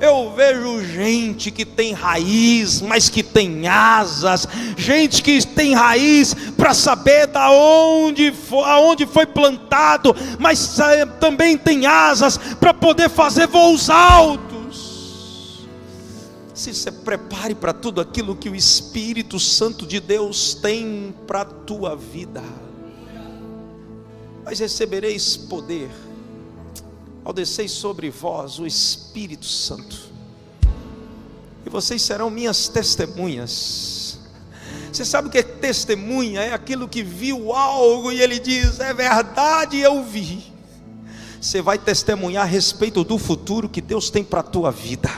Eu vejo gente que tem raiz, mas que tem asas, gente que tem raiz para saber da onde aonde foi plantado, mas também tem asas para poder fazer voos altos. Se você prepare para tudo aquilo que o Espírito Santo de Deus tem para a tua vida. Mas recebereis poder ao descer sobre vós o Espírito Santo, e vocês serão minhas testemunhas. Você sabe o que é testemunha? É aquilo que viu algo e ele diz: é verdade, eu vi. Você vai testemunhar a respeito do futuro que Deus tem para a tua vida.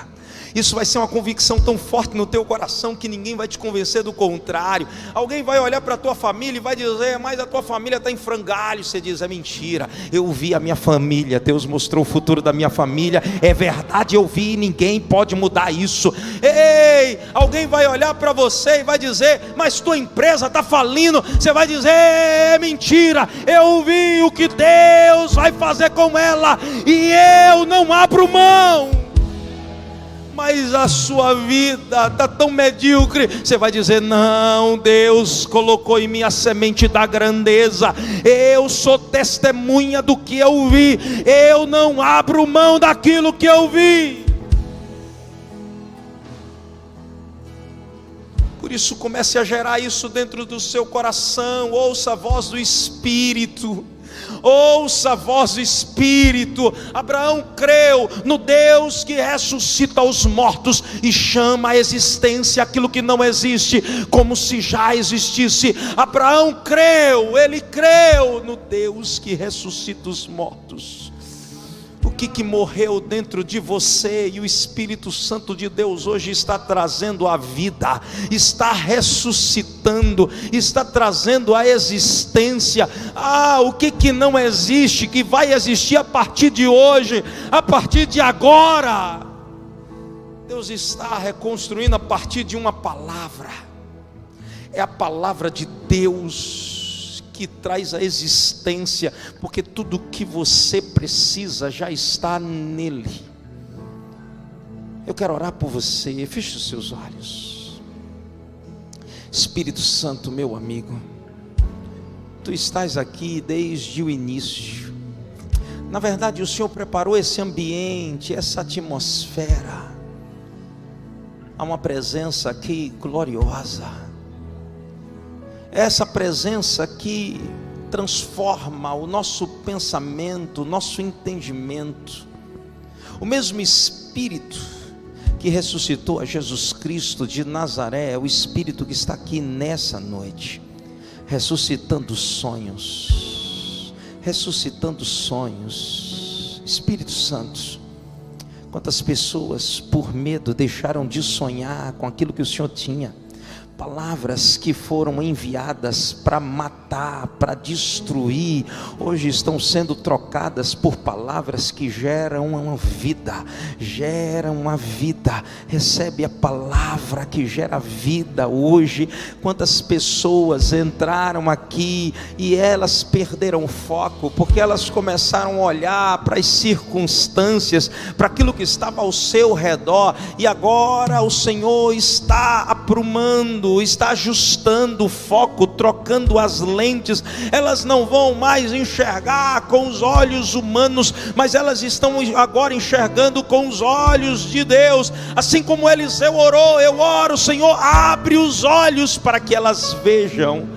Isso vai ser uma convicção tão forte no teu coração que ninguém vai te convencer do contrário. Alguém vai olhar para a tua família e vai dizer, mas a tua família está em frangalho. Você diz, é mentira. Eu vi a minha família, Deus mostrou o futuro da minha família. É verdade, eu vi e ninguém pode mudar isso. Ei, alguém vai olhar para você e vai dizer, mas tua empresa está falindo. Você vai dizer, é mentira. Eu vi o que Deus vai fazer com ela e eu não abro mão mas a sua vida está tão medíocre. Você vai dizer: Não, Deus colocou em mim a semente da grandeza. Eu sou testemunha do que eu vi. Eu não abro mão daquilo que eu vi. Por isso, comece a gerar isso dentro do seu coração. Ouça a voz do Espírito ouça a voz do Espírito. Abraão creu no Deus que ressuscita os mortos e chama a existência aquilo que não existe, como se já existisse. Abraão creu, ele creu no Deus que ressuscita os mortos que, que morreu dentro de você e o Espírito Santo de Deus hoje está trazendo a vida, está ressuscitando, está trazendo a existência. Ah, o que, que não existe, que vai existir a partir de hoje, a partir de agora. Deus está reconstruindo a partir de uma palavra, é a palavra de Deus que traz a existência, porque tudo que você precisa já está nele. Eu quero orar por você, feche os seus olhos. Espírito Santo, meu amigo, tu estás aqui desde o início. Na verdade, o Senhor preparou esse ambiente, essa atmosfera. Há uma presença aqui gloriosa essa presença que transforma o nosso pensamento, o nosso entendimento. O mesmo Espírito que ressuscitou a Jesus Cristo de Nazaré é o Espírito que está aqui nessa noite, ressuscitando sonhos, ressuscitando sonhos. Espírito Santo, quantas pessoas por medo deixaram de sonhar com aquilo que o Senhor tinha palavras que foram enviadas para matar, para destruir, hoje estão sendo trocadas por palavras que geram uma vida, geram uma vida. Recebe a palavra que gera vida hoje. Quantas pessoas entraram aqui e elas perderam foco porque elas começaram a olhar para as circunstâncias, para aquilo que estava ao seu redor e agora o Senhor está aprumando, está ajustando o foco, trocando as lentes. Elas não vão mais enxergar com os olhos humanos, mas elas estão agora enxergando com os olhos de Deus. Assim como Eliseu orou, eu oro, Senhor, abre os olhos para que elas vejam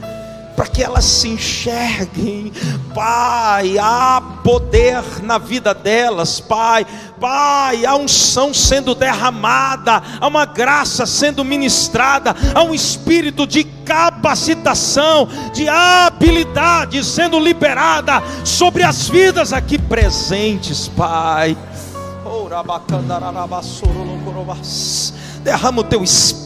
para que elas se enxerguem, Pai. Há poder na vida delas, Pai. Pai, há unção sendo derramada, há uma graça sendo ministrada, há um espírito de capacitação, de habilidade sendo liberada sobre as vidas aqui presentes, Pai. Oh, derrama o teu espírito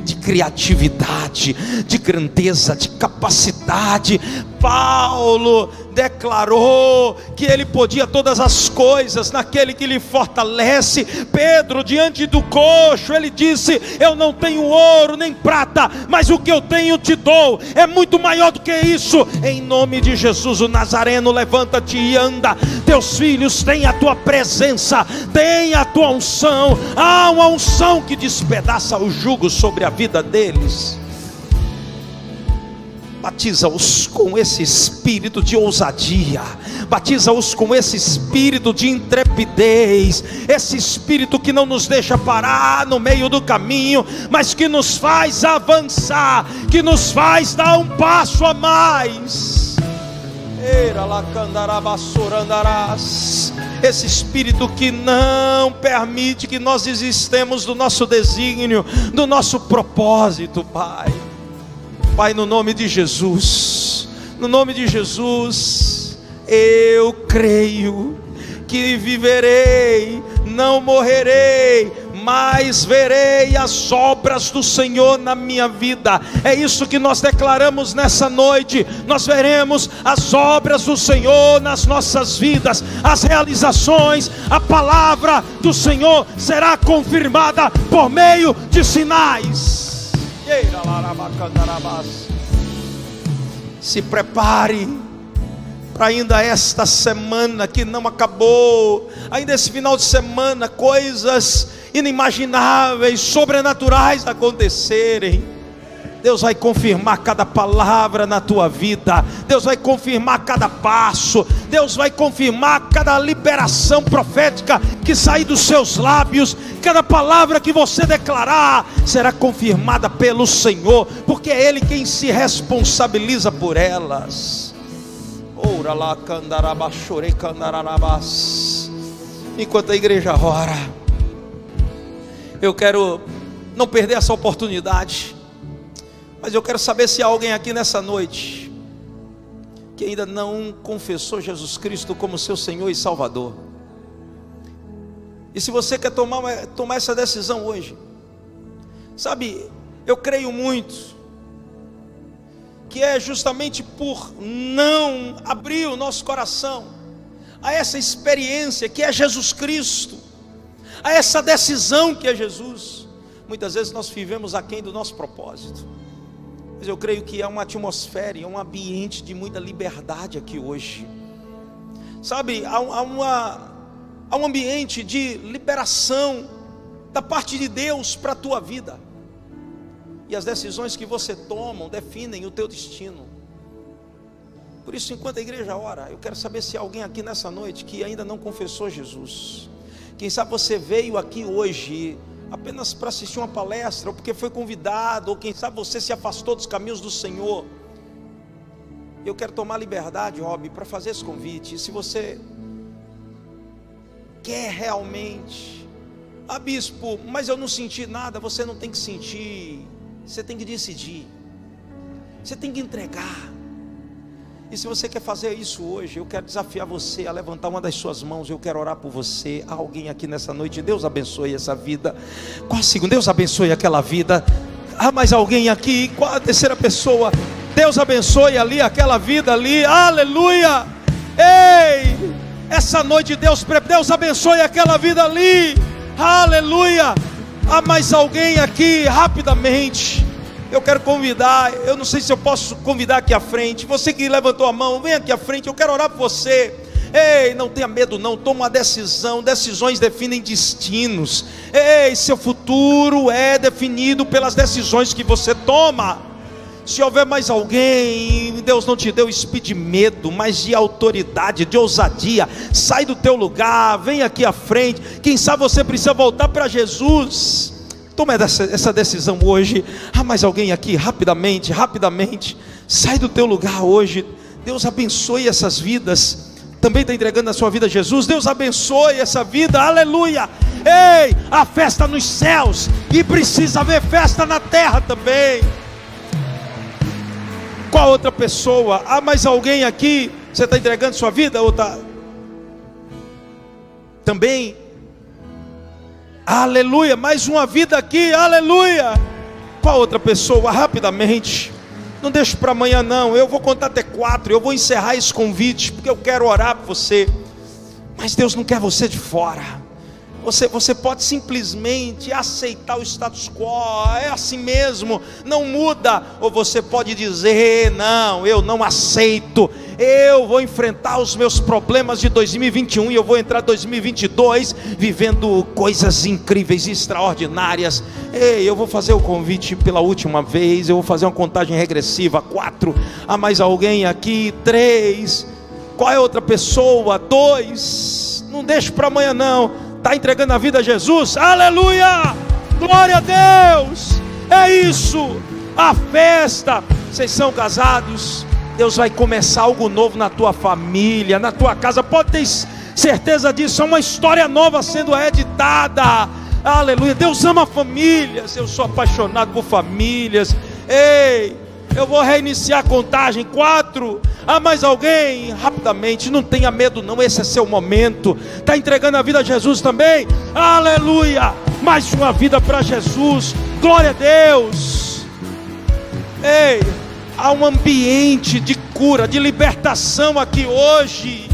de criatividade, de grandeza, de capacidade. Paulo declarou que ele podia todas as coisas naquele que lhe fortalece. Pedro, diante do coxo, ele disse: Eu não tenho ouro nem prata, mas o que eu tenho te dou, é muito maior do que isso. Em nome de Jesus, o Nazareno, levanta-te e anda. Teus filhos têm a tua presença, têm a tua unção. Há uma unção que despedaça o jugo sobre a vida deles batiza-os com esse espírito de ousadia, batiza-os com esse espírito de intrepidez, esse espírito que não nos deixa parar no meio do caminho, mas que nos faz avançar, que nos faz dar um passo a mais. Esse espírito que não permite que nós desistemos do nosso desígnio, do nosso propósito, Pai. Pai, no nome de Jesus, no nome de Jesus, eu creio que viverei, não morrerei, mas verei as obras do Senhor na minha vida. É isso que nós declaramos nessa noite. Nós veremos as obras do Senhor nas nossas vidas, as realizações, a palavra do Senhor será confirmada por meio de sinais. Se prepare para ainda esta semana que não acabou, ainda esse final de semana, coisas inimagináveis, sobrenaturais acontecerem. Deus vai confirmar cada palavra na tua vida, Deus vai confirmar cada passo, Deus vai confirmar cada liberação profética que sair dos seus lábios, cada palavra que você declarar será confirmada pelo Senhor, porque é Ele quem se responsabiliza por elas. Enquanto a igreja ora, eu quero não perder essa oportunidade mas eu quero saber se há alguém aqui nessa noite que ainda não confessou Jesus Cristo como seu Senhor e Salvador. E se você quer tomar, tomar essa decisão hoje, sabe, eu creio muito que é justamente por não abrir o nosso coração a essa experiência que é Jesus Cristo, a essa decisão que é Jesus. Muitas vezes nós vivemos aquém do nosso propósito. Mas eu creio que é uma atmosfera, é um ambiente de muita liberdade aqui hoje. Sabe, há, há, uma, há um ambiente de liberação da parte de Deus para a tua vida. E as decisões que você toma definem o teu destino. Por isso, enquanto a igreja ora, eu quero saber se há alguém aqui nessa noite que ainda não confessou Jesus. Quem sabe você veio aqui hoje apenas para assistir uma palestra, ou porque foi convidado, ou quem sabe você se afastou dos caminhos do Senhor. Eu quero tomar liberdade, Rob, para fazer esse convite. E se você quer realmente, ah, bispo, mas eu não senti nada, você não tem que sentir, você tem que decidir, você tem que entregar. E se você quer fazer isso hoje, eu quero desafiar você a levantar uma das suas mãos. Eu quero orar por você. Há alguém aqui nessa noite. Deus abençoe essa vida. Segundo? Deus abençoe aquela vida. Há mais alguém aqui? Qual a terceira pessoa? Deus abençoe ali aquela vida ali. Aleluia! Ei! Essa noite Deus, Deus abençoe aquela vida ali. Aleluia! Há mais alguém aqui rapidamente? Eu quero convidar, eu não sei se eu posso convidar aqui à frente. Você que levantou a mão, vem aqui à frente, eu quero orar por você. Ei, não tenha medo, não. Toma uma decisão. Decisões definem destinos. Ei, seu futuro é definido pelas decisões que você toma. Se houver mais alguém, Deus não te deu espírito de medo, mas de autoridade, de ousadia. Sai do teu lugar, vem aqui à frente. Quem sabe você precisa voltar para Jesus. Toma essa decisão hoje. Há mais alguém aqui? Rapidamente, rapidamente. Sai do teu lugar hoje. Deus abençoe essas vidas também está entregando a sua vida a Jesus. Deus abençoe essa vida, aleluia. Ei, a festa nos céus e precisa haver festa na terra também. Qual outra pessoa? Há mais alguém aqui? Você está entregando sua vida ou está? Também. Aleluia, mais uma vida aqui, aleluia. Qual outra pessoa? Rapidamente. Não deixe para amanhã, não. Eu vou contar até quatro. Eu vou encerrar esse convite, porque eu quero orar por você. Mas Deus não quer você de fora. Você, você pode simplesmente aceitar o status quo, é assim mesmo, não muda. Ou você pode dizer: não, eu não aceito, eu vou enfrentar os meus problemas de 2021 e eu vou entrar 2022 vivendo coisas incríveis, extraordinárias. Ei, eu vou fazer o convite pela última vez, eu vou fazer uma contagem regressiva: quatro, há mais alguém aqui? Três, qual é outra pessoa? Dois, não deixe para amanhã não. Está entregando a vida a Jesus, aleluia, glória a Deus, é isso, a festa, vocês são casados, Deus vai começar algo novo na tua família, na tua casa, pode ter certeza disso, é uma história nova sendo editada, aleluia, Deus ama famílias, eu sou apaixonado por famílias, ei, eu vou reiniciar a contagem. Quatro. Há mais alguém? Rapidamente. Não tenha medo, não. Esse é seu momento. Está entregando a vida a Jesus também? Aleluia. Mais uma vida para Jesus. Glória a Deus. Ei, há um ambiente de cura, de libertação aqui hoje.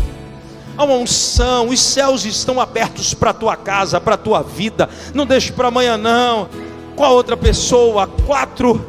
Há uma unção, os céus estão abertos para a tua casa, para a tua vida. Não deixe para amanhã, não. Qual outra pessoa? Quatro.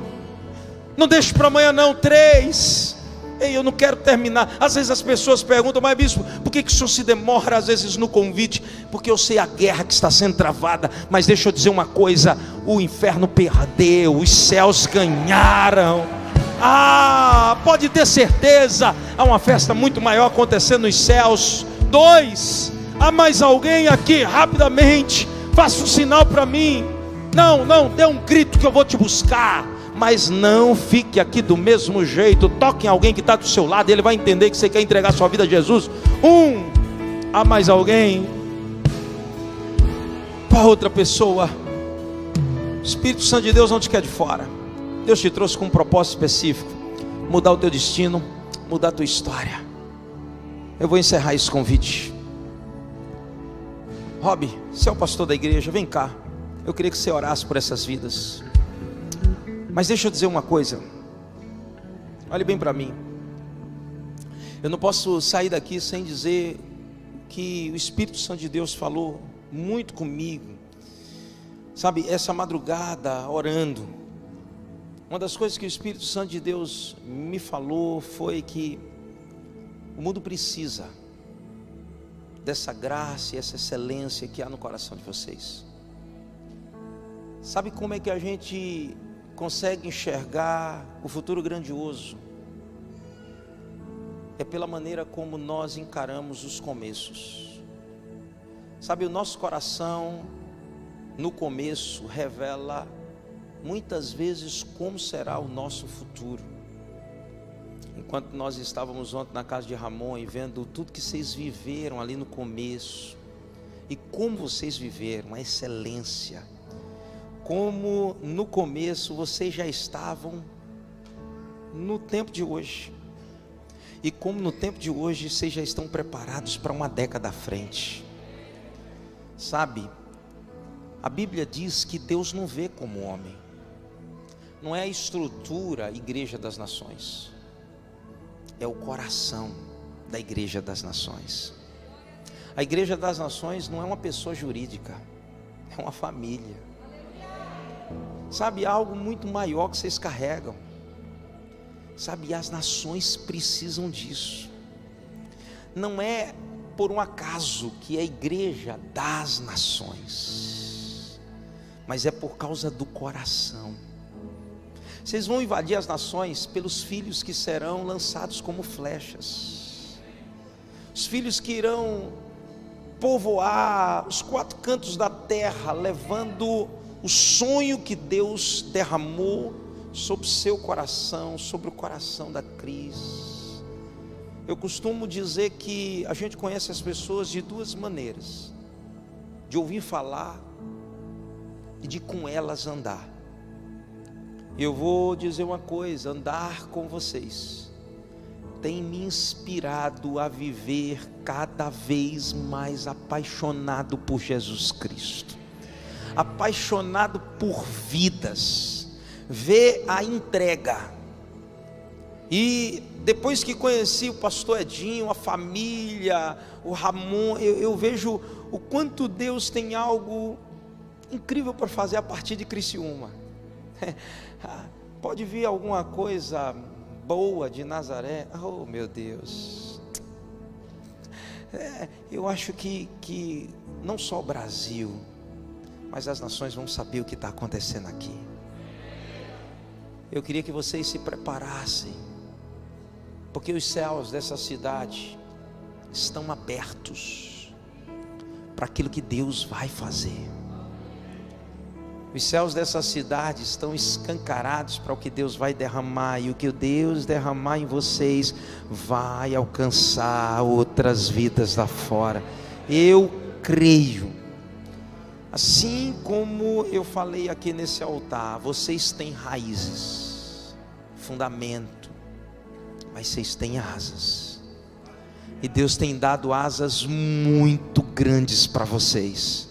Não deixe para amanhã, não. Três. Ei, eu não quero terminar. Às vezes as pessoas perguntam, mas bispo, por que, que o senhor se demora às vezes no convite? Porque eu sei a guerra que está sendo travada. Mas deixa eu dizer uma coisa: o inferno perdeu, os céus ganharam. Ah, pode ter certeza, há uma festa muito maior acontecendo nos céus. Dois, há mais alguém aqui, rapidamente, faça um sinal para mim. Não, não, dê um grito que eu vou te buscar mas não fique aqui do mesmo jeito. Toque em alguém que está do seu lado, ele vai entender que você quer entregar sua vida a Jesus. Um, há mais alguém? Para outra pessoa. O Espírito Santo de Deus não te quer de fora. Deus te trouxe com um propósito específico: mudar o teu destino, mudar a tua história. Eu vou encerrar esse convite. Rob, você é o pastor da igreja, vem cá. Eu queria que você orasse por essas vidas. Mas deixa eu dizer uma coisa. Olhe bem para mim. Eu não posso sair daqui sem dizer que o Espírito Santo de Deus falou muito comigo. Sabe, essa madrugada orando. Uma das coisas que o Espírito Santo de Deus me falou foi que o mundo precisa dessa graça e essa excelência que há no coração de vocês. Sabe como é que a gente consegue enxergar o futuro grandioso é pela maneira como nós encaramos os começos. Sabe, o nosso coração, no começo, revela muitas vezes como será o nosso futuro. Enquanto nós estávamos ontem na casa de Ramon e vendo tudo que vocês viveram ali no começo, e como vocês viveram, a excelência, como no começo vocês já estavam no tempo de hoje. E como no tempo de hoje vocês já estão preparados para uma década à frente. Sabe, a Bíblia diz que Deus não vê como homem. Não é a estrutura, a igreja das nações, é o coração da igreja das nações. A igreja das nações não é uma pessoa jurídica, é uma família. Sabe, algo muito maior que vocês carregam. Sabe, as nações precisam disso. Não é por um acaso que é a igreja das nações, mas é por causa do coração. Vocês vão invadir as nações pelos filhos que serão lançados como flechas, os filhos que irão povoar os quatro cantos da terra, levando o sonho que Deus derramou sobre seu coração, sobre o coração da Cris. Eu costumo dizer que a gente conhece as pessoas de duas maneiras: de ouvir falar e de com elas andar. Eu vou dizer uma coisa: andar com vocês tem me inspirado a viver cada vez mais apaixonado por Jesus Cristo, apaixonado por vidas, ver a entrega. E depois que conheci o pastor Edinho, a família, o Ramon, eu, eu vejo o quanto Deus tem algo incrível para fazer a partir de Criciúma. Pode vir alguma coisa boa de Nazaré. Oh, meu Deus. É, eu acho que, que não só o Brasil, mas as nações vão saber o que está acontecendo aqui. Eu queria que vocês se preparassem, porque os céus dessa cidade estão abertos para aquilo que Deus vai fazer. Os céus dessa cidade estão escancarados para o que Deus vai derramar, e o que Deus derramar em vocês vai alcançar outras vidas lá fora. Eu creio. Assim como eu falei aqui nesse altar, vocês têm raízes, fundamento, mas vocês têm asas. E Deus tem dado asas muito grandes para vocês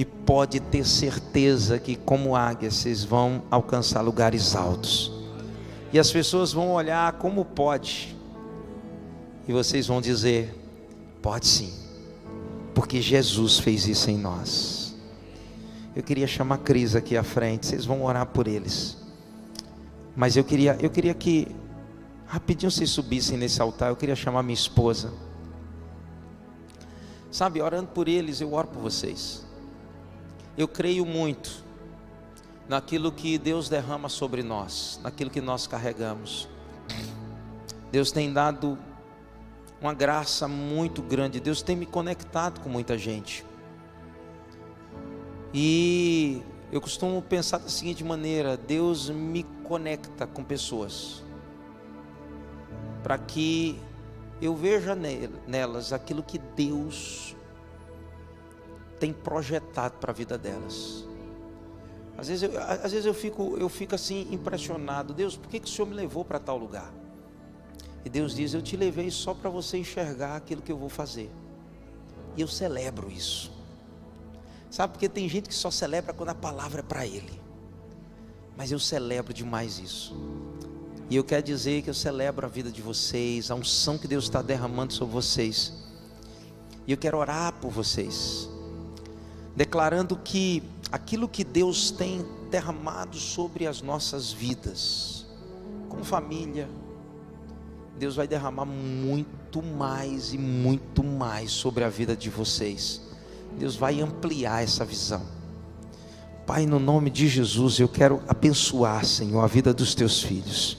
e pode ter certeza que, como águia, vocês vão alcançar lugares altos. E as pessoas vão olhar como pode, e vocês vão dizer: pode sim, porque Jesus fez isso em nós. Eu queria chamar a Cris aqui à frente, vocês vão orar por eles. Mas eu queria, eu queria que rapidinho vocês subissem nesse altar. Eu queria chamar minha esposa. Sabe, orando por eles, eu oro por vocês. Eu creio muito naquilo que Deus derrama sobre nós, naquilo que nós carregamos. Deus tem dado uma graça muito grande, Deus tem me conectado com muita gente. E eu costumo pensar da seguinte maneira: Deus me conecta com pessoas, para que eu veja nelas aquilo que Deus tem projetado para a vida delas. Às vezes, eu, às vezes eu, fico, eu fico assim impressionado. Deus, por que, que o Senhor me levou para tal lugar? E Deus diz: Eu te levei só para você enxergar aquilo que eu vou fazer. E eu celebro isso. Sabe, porque tem gente que só celebra quando a palavra é para ele. Mas eu celebro demais isso. E eu quero dizer que eu celebro a vida de vocês, a unção que Deus está derramando sobre vocês. E eu quero orar por vocês declarando que aquilo que Deus tem derramado sobre as nossas vidas, como família, Deus vai derramar muito mais e muito mais sobre a vida de vocês. Deus vai ampliar essa visão. Pai, no nome de Jesus, eu quero abençoar, Senhor, a vida dos teus filhos.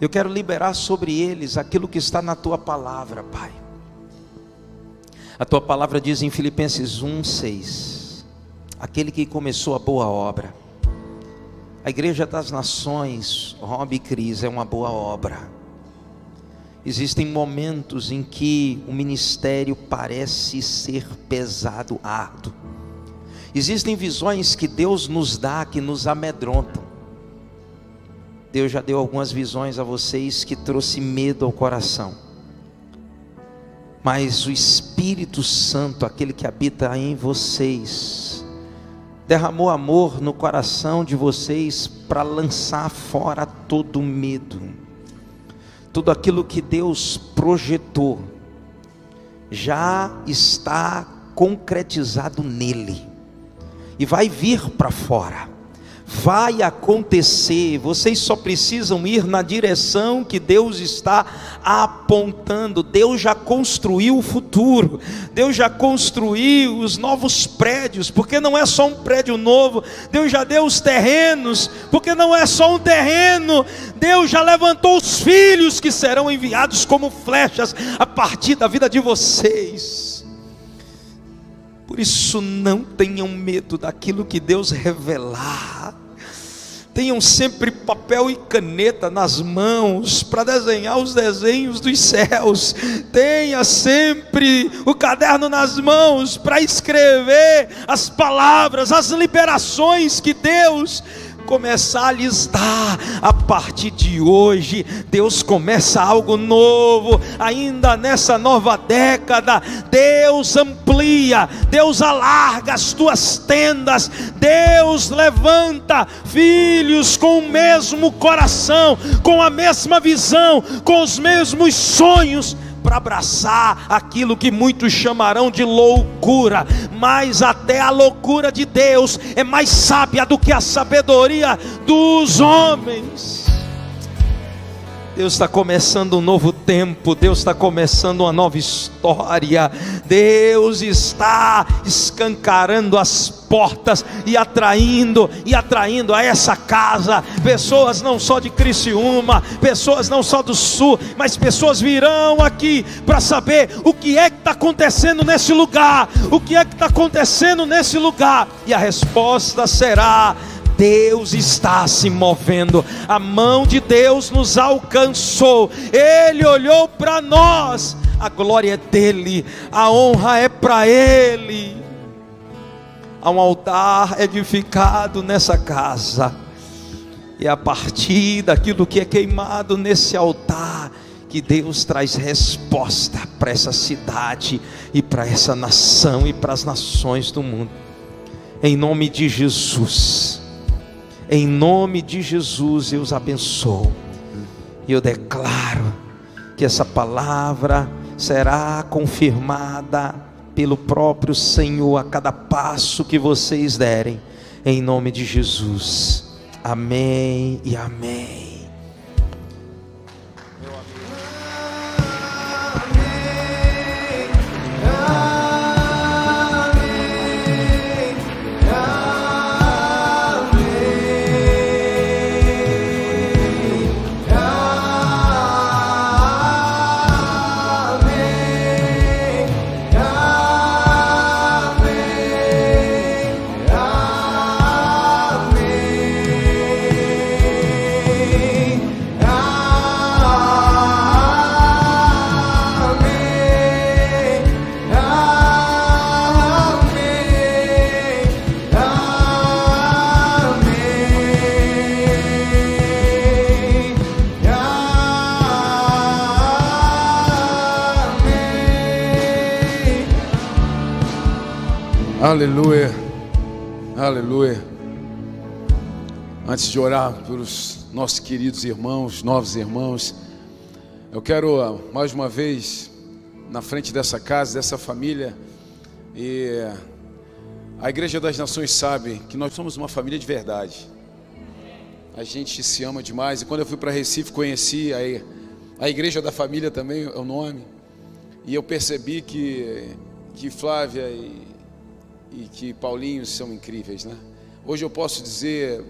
Eu quero liberar sobre eles aquilo que está na tua palavra, Pai. A tua palavra diz em Filipenses 1:6, aquele que começou a boa obra. A igreja das nações, Rob e Cris, é uma boa obra. Existem momentos em que o ministério parece ser pesado, árduo. Existem visões que Deus nos dá que nos amedrontam. Deus já deu algumas visões a vocês que trouxe medo ao coração mas o Espírito Santo, aquele que habita em vocês, derramou amor no coração de vocês para lançar fora todo medo. Tudo aquilo que Deus projetou já está concretizado nele e vai vir para fora vai acontecer, vocês só precisam ir na direção que Deus está apontando. Deus já construiu o futuro, Deus já construiu os novos prédios, porque não é só um prédio novo, Deus já deu os terrenos, porque não é só um terreno, Deus já levantou os filhos que serão enviados como flechas a partir da vida de vocês. Por isso, não tenham medo daquilo que Deus revelar. Tenham sempre papel e caneta nas mãos para desenhar os desenhos dos céus. Tenha sempre o caderno nas mãos para escrever as palavras, as liberações que Deus começar a lhes dar a partir de hoje. Deus começa algo novo, ainda nessa nova década. Deus amplia, Deus alarga as tuas tendas, Deus levanta filhos com o mesmo coração, com a mesma visão, com os mesmos sonhos para abraçar aquilo que muitos chamarão de loucura, mas até a loucura de Deus é mais sábia do que a sabedoria dos homens. Deus está começando um novo tempo, Deus está começando uma nova história, Deus está escancarando as portas e atraindo e atraindo a essa casa. Pessoas não só de Criciúma, pessoas não só do sul, mas pessoas virão aqui para saber o que é que está acontecendo nesse lugar, o que é que está acontecendo nesse lugar, e a resposta será Deus está se movendo, a mão de Deus nos alcançou, Ele olhou para nós, a glória é dEle, a honra é para Ele. Há um altar edificado nessa casa, e a partir daquilo que é queimado nesse altar, que Deus traz resposta para essa cidade e para essa nação e para as nações do mundo. Em nome de Jesus. Em nome de Jesus eu os abençoo. E eu declaro que essa palavra será confirmada pelo próprio Senhor a cada passo que vocês derem. Em nome de Jesus. Amém e amém. Aleluia, aleluia. Antes de orar pelos nossos queridos irmãos, novos irmãos, eu quero ah, mais uma vez, na frente dessa casa, dessa família, e a Igreja das Nações sabe que nós somos uma família de verdade. A gente se ama demais. E quando eu fui para Recife, conheci a, a Igreja da Família também, é o nome. E eu percebi que, que Flávia e e que Paulinho são incríveis, né? Hoje eu posso dizer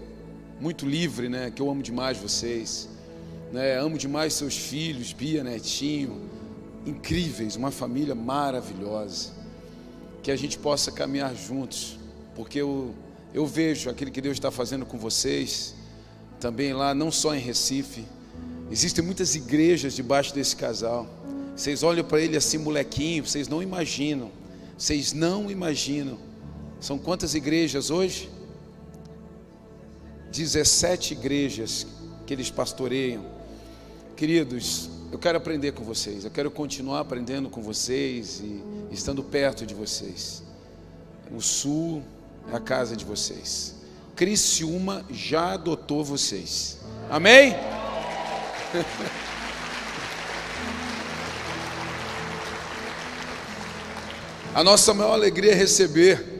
muito livre, né, que eu amo demais vocês, né? Amo demais seus filhos, Bia, Netinho, incríveis, uma família maravilhosa. Que a gente possa caminhar juntos, porque eu eu vejo aquilo que Deus está fazendo com vocês, também lá, não só em Recife. Existem muitas igrejas debaixo desse casal. Vocês olham para ele assim, molequinho, vocês não imaginam. Vocês não imaginam são quantas igrejas hoje? 17 igrejas que eles pastoreiam. Queridos, eu quero aprender com vocês, eu quero continuar aprendendo com vocês e estando perto de vocês. O sul é a casa de vocês. Criciúma já adotou vocês. Amém? A nossa maior alegria é receber,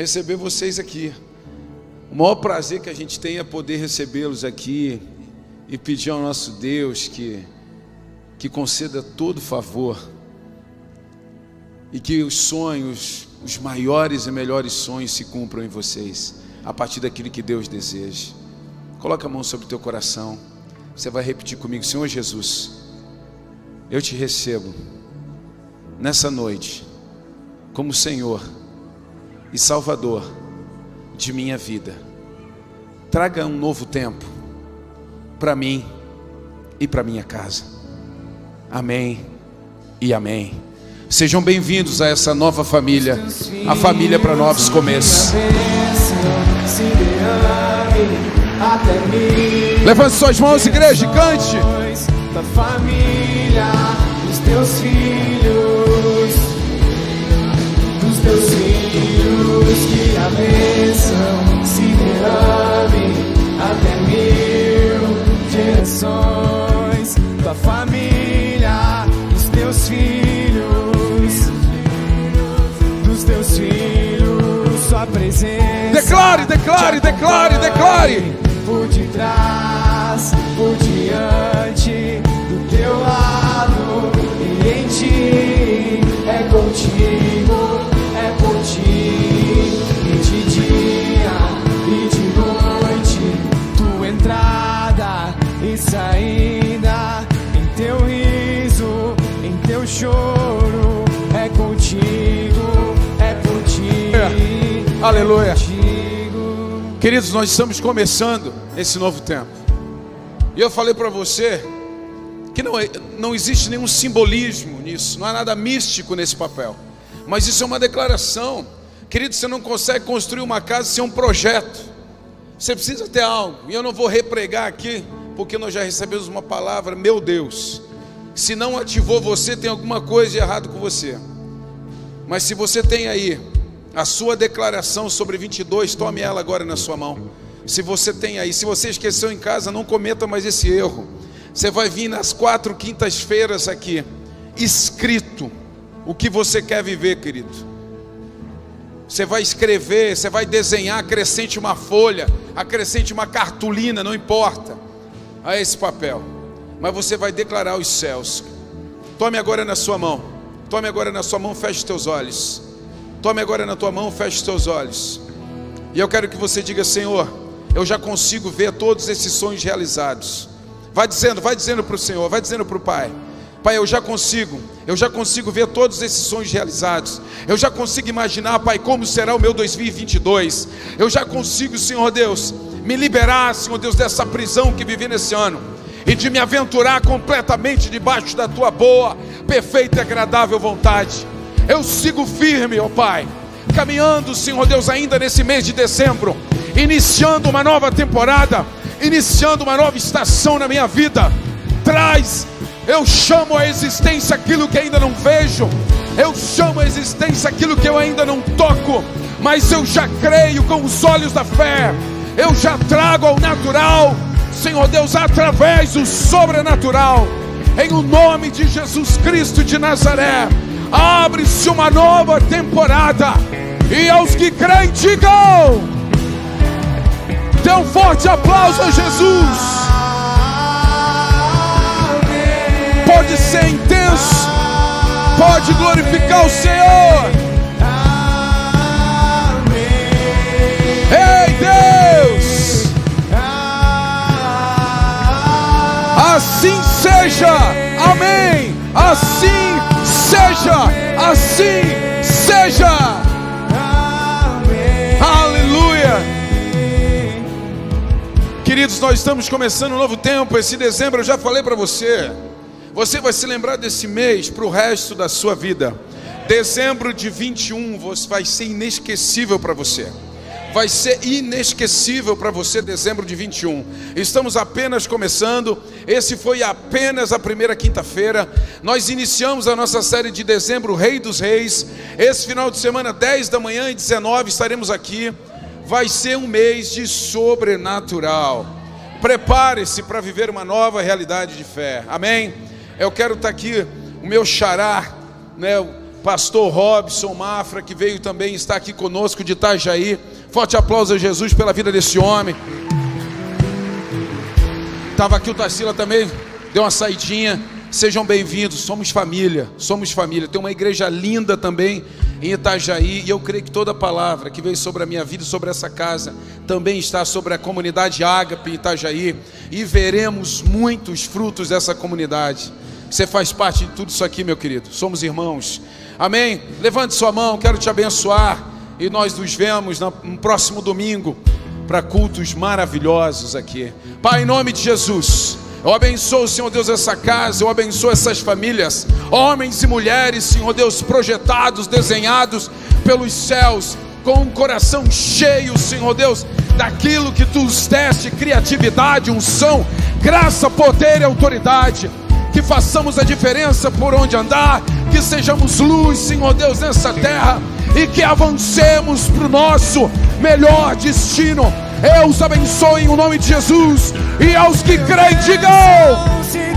receber vocês aqui. O maior prazer que a gente tem é poder recebê-los aqui e pedir ao nosso Deus que, que conceda todo favor e que os sonhos, os maiores e melhores sonhos se cumpram em vocês, a partir daquilo que Deus deseja. Coloca a mão sobre o teu coração. Você vai repetir comigo, Senhor Jesus, eu te recebo nessa noite como Senhor e Salvador de minha vida. Traga um novo tempo para mim e para minha casa. Amém e amém. Sejam bem-vindos a essa nova família, a família para novos começos. Levante suas mãos, igreja, e cante. Da família, teus filhos, bênção se derrame até mil gerações. Da família, dos teus filhos, dos teus filhos, sua presença. Declare, declare, declare, declare por detrás, por diante, do teu lado e em ti. É contigo, saída, em teu riso, em teu choro, é contigo, é por ti. É. Aleluia. Queridos, nós estamos começando esse novo tempo. E eu falei para você que não, é, não existe nenhum simbolismo nisso, não há nada místico nesse papel. Mas isso é uma declaração. Querido, você não consegue construir uma casa sem um projeto. Você precisa ter algo. E eu não vou repregar aqui, porque nós já recebemos uma palavra, meu Deus. Se não ativou você, tem alguma coisa de errado com você. Mas se você tem aí a sua declaração sobre 22, tome ela agora na sua mão. Se você tem aí, se você esqueceu em casa, não cometa mais esse erro. Você vai vir nas quatro quintas-feiras aqui, escrito o que você quer viver, querido. Você vai escrever, você vai desenhar, acrescente uma folha, acrescente uma cartolina, não importa, a esse papel. Mas você vai declarar os céus. Tome agora na sua mão. Tome agora na sua mão, feche teus olhos. Tome agora na tua mão, feche teus olhos. E eu quero que você diga, Senhor, eu já consigo ver todos esses sonhos realizados. Vai dizendo, vai dizendo para o Senhor, vai dizendo para o Pai. Pai, eu já consigo, eu já consigo ver todos esses sonhos realizados. Eu já consigo imaginar, Pai, como será o meu 2022. Eu já consigo, Senhor Deus, me liberar, Senhor Deus, dessa prisão que vivi nesse ano e de me aventurar completamente debaixo da tua boa, perfeita e agradável vontade. Eu sigo firme, ó Pai, caminhando, Senhor Deus, ainda nesse mês de dezembro, iniciando uma nova temporada, iniciando uma nova estação na minha vida. Traz, eu chamo a existência aquilo que ainda não vejo, eu chamo a existência aquilo que eu ainda não toco, mas eu já creio com os olhos da fé, eu já trago ao natural, Senhor Deus, através do sobrenatural, em o nome de Jesus Cristo de Nazaré abre-se uma nova temporada. E aos que creem, digam: dê um forte aplauso a Jesus. Pode ser intenso, pode glorificar o Senhor. Ei, Deus, assim seja, amém. Assim seja, assim seja. Queridos, nós estamos começando um novo tempo. Esse dezembro eu já falei para você. Você vai se lembrar desse mês para o resto da sua vida. Dezembro de 21 vai ser inesquecível para você. vai ser inesquecível para você dezembro de 21. Estamos apenas começando. Esse foi apenas a primeira quinta-feira. Nós iniciamos a nossa série de dezembro, Rei dos Reis. Esse final de semana, 10 da manhã e 19, estaremos aqui. Vai ser um mês de sobrenatural. Prepare-se para viver uma nova realidade de fé. Amém. Eu quero estar aqui o meu xará, né, o pastor Robson Mafra, que veio também estar aqui conosco de Itajaí. Forte aplauso a Jesus pela vida desse homem. Estava aqui o Tarsila também, deu uma saidinha. Sejam bem-vindos, somos família, somos família. Tem uma igreja linda também em Itajaí, e eu creio que toda palavra que veio sobre a minha vida e sobre essa casa também está sobre a comunidade Ágape Itajaí, e veremos muitos frutos dessa comunidade. Você faz parte de tudo isso aqui, meu querido. Somos irmãos. Amém. Levante sua mão, quero te abençoar e nós nos vemos no próximo domingo para cultos maravilhosos aqui. Pai, em nome de Jesus. Eu abençoo, Senhor Deus, essa casa, eu abençoo essas famílias, homens e mulheres, Senhor Deus, projetados, desenhados pelos céus, com um coração cheio, Senhor Deus, daquilo que tu os deste, criatividade, unção, graça, poder e autoridade. Que façamos a diferença por onde andar, que sejamos luz, Senhor Deus, nessa terra e que avancemos para o nosso melhor destino. Eu os abençoe em nome de Jesus e aos que creem, digam.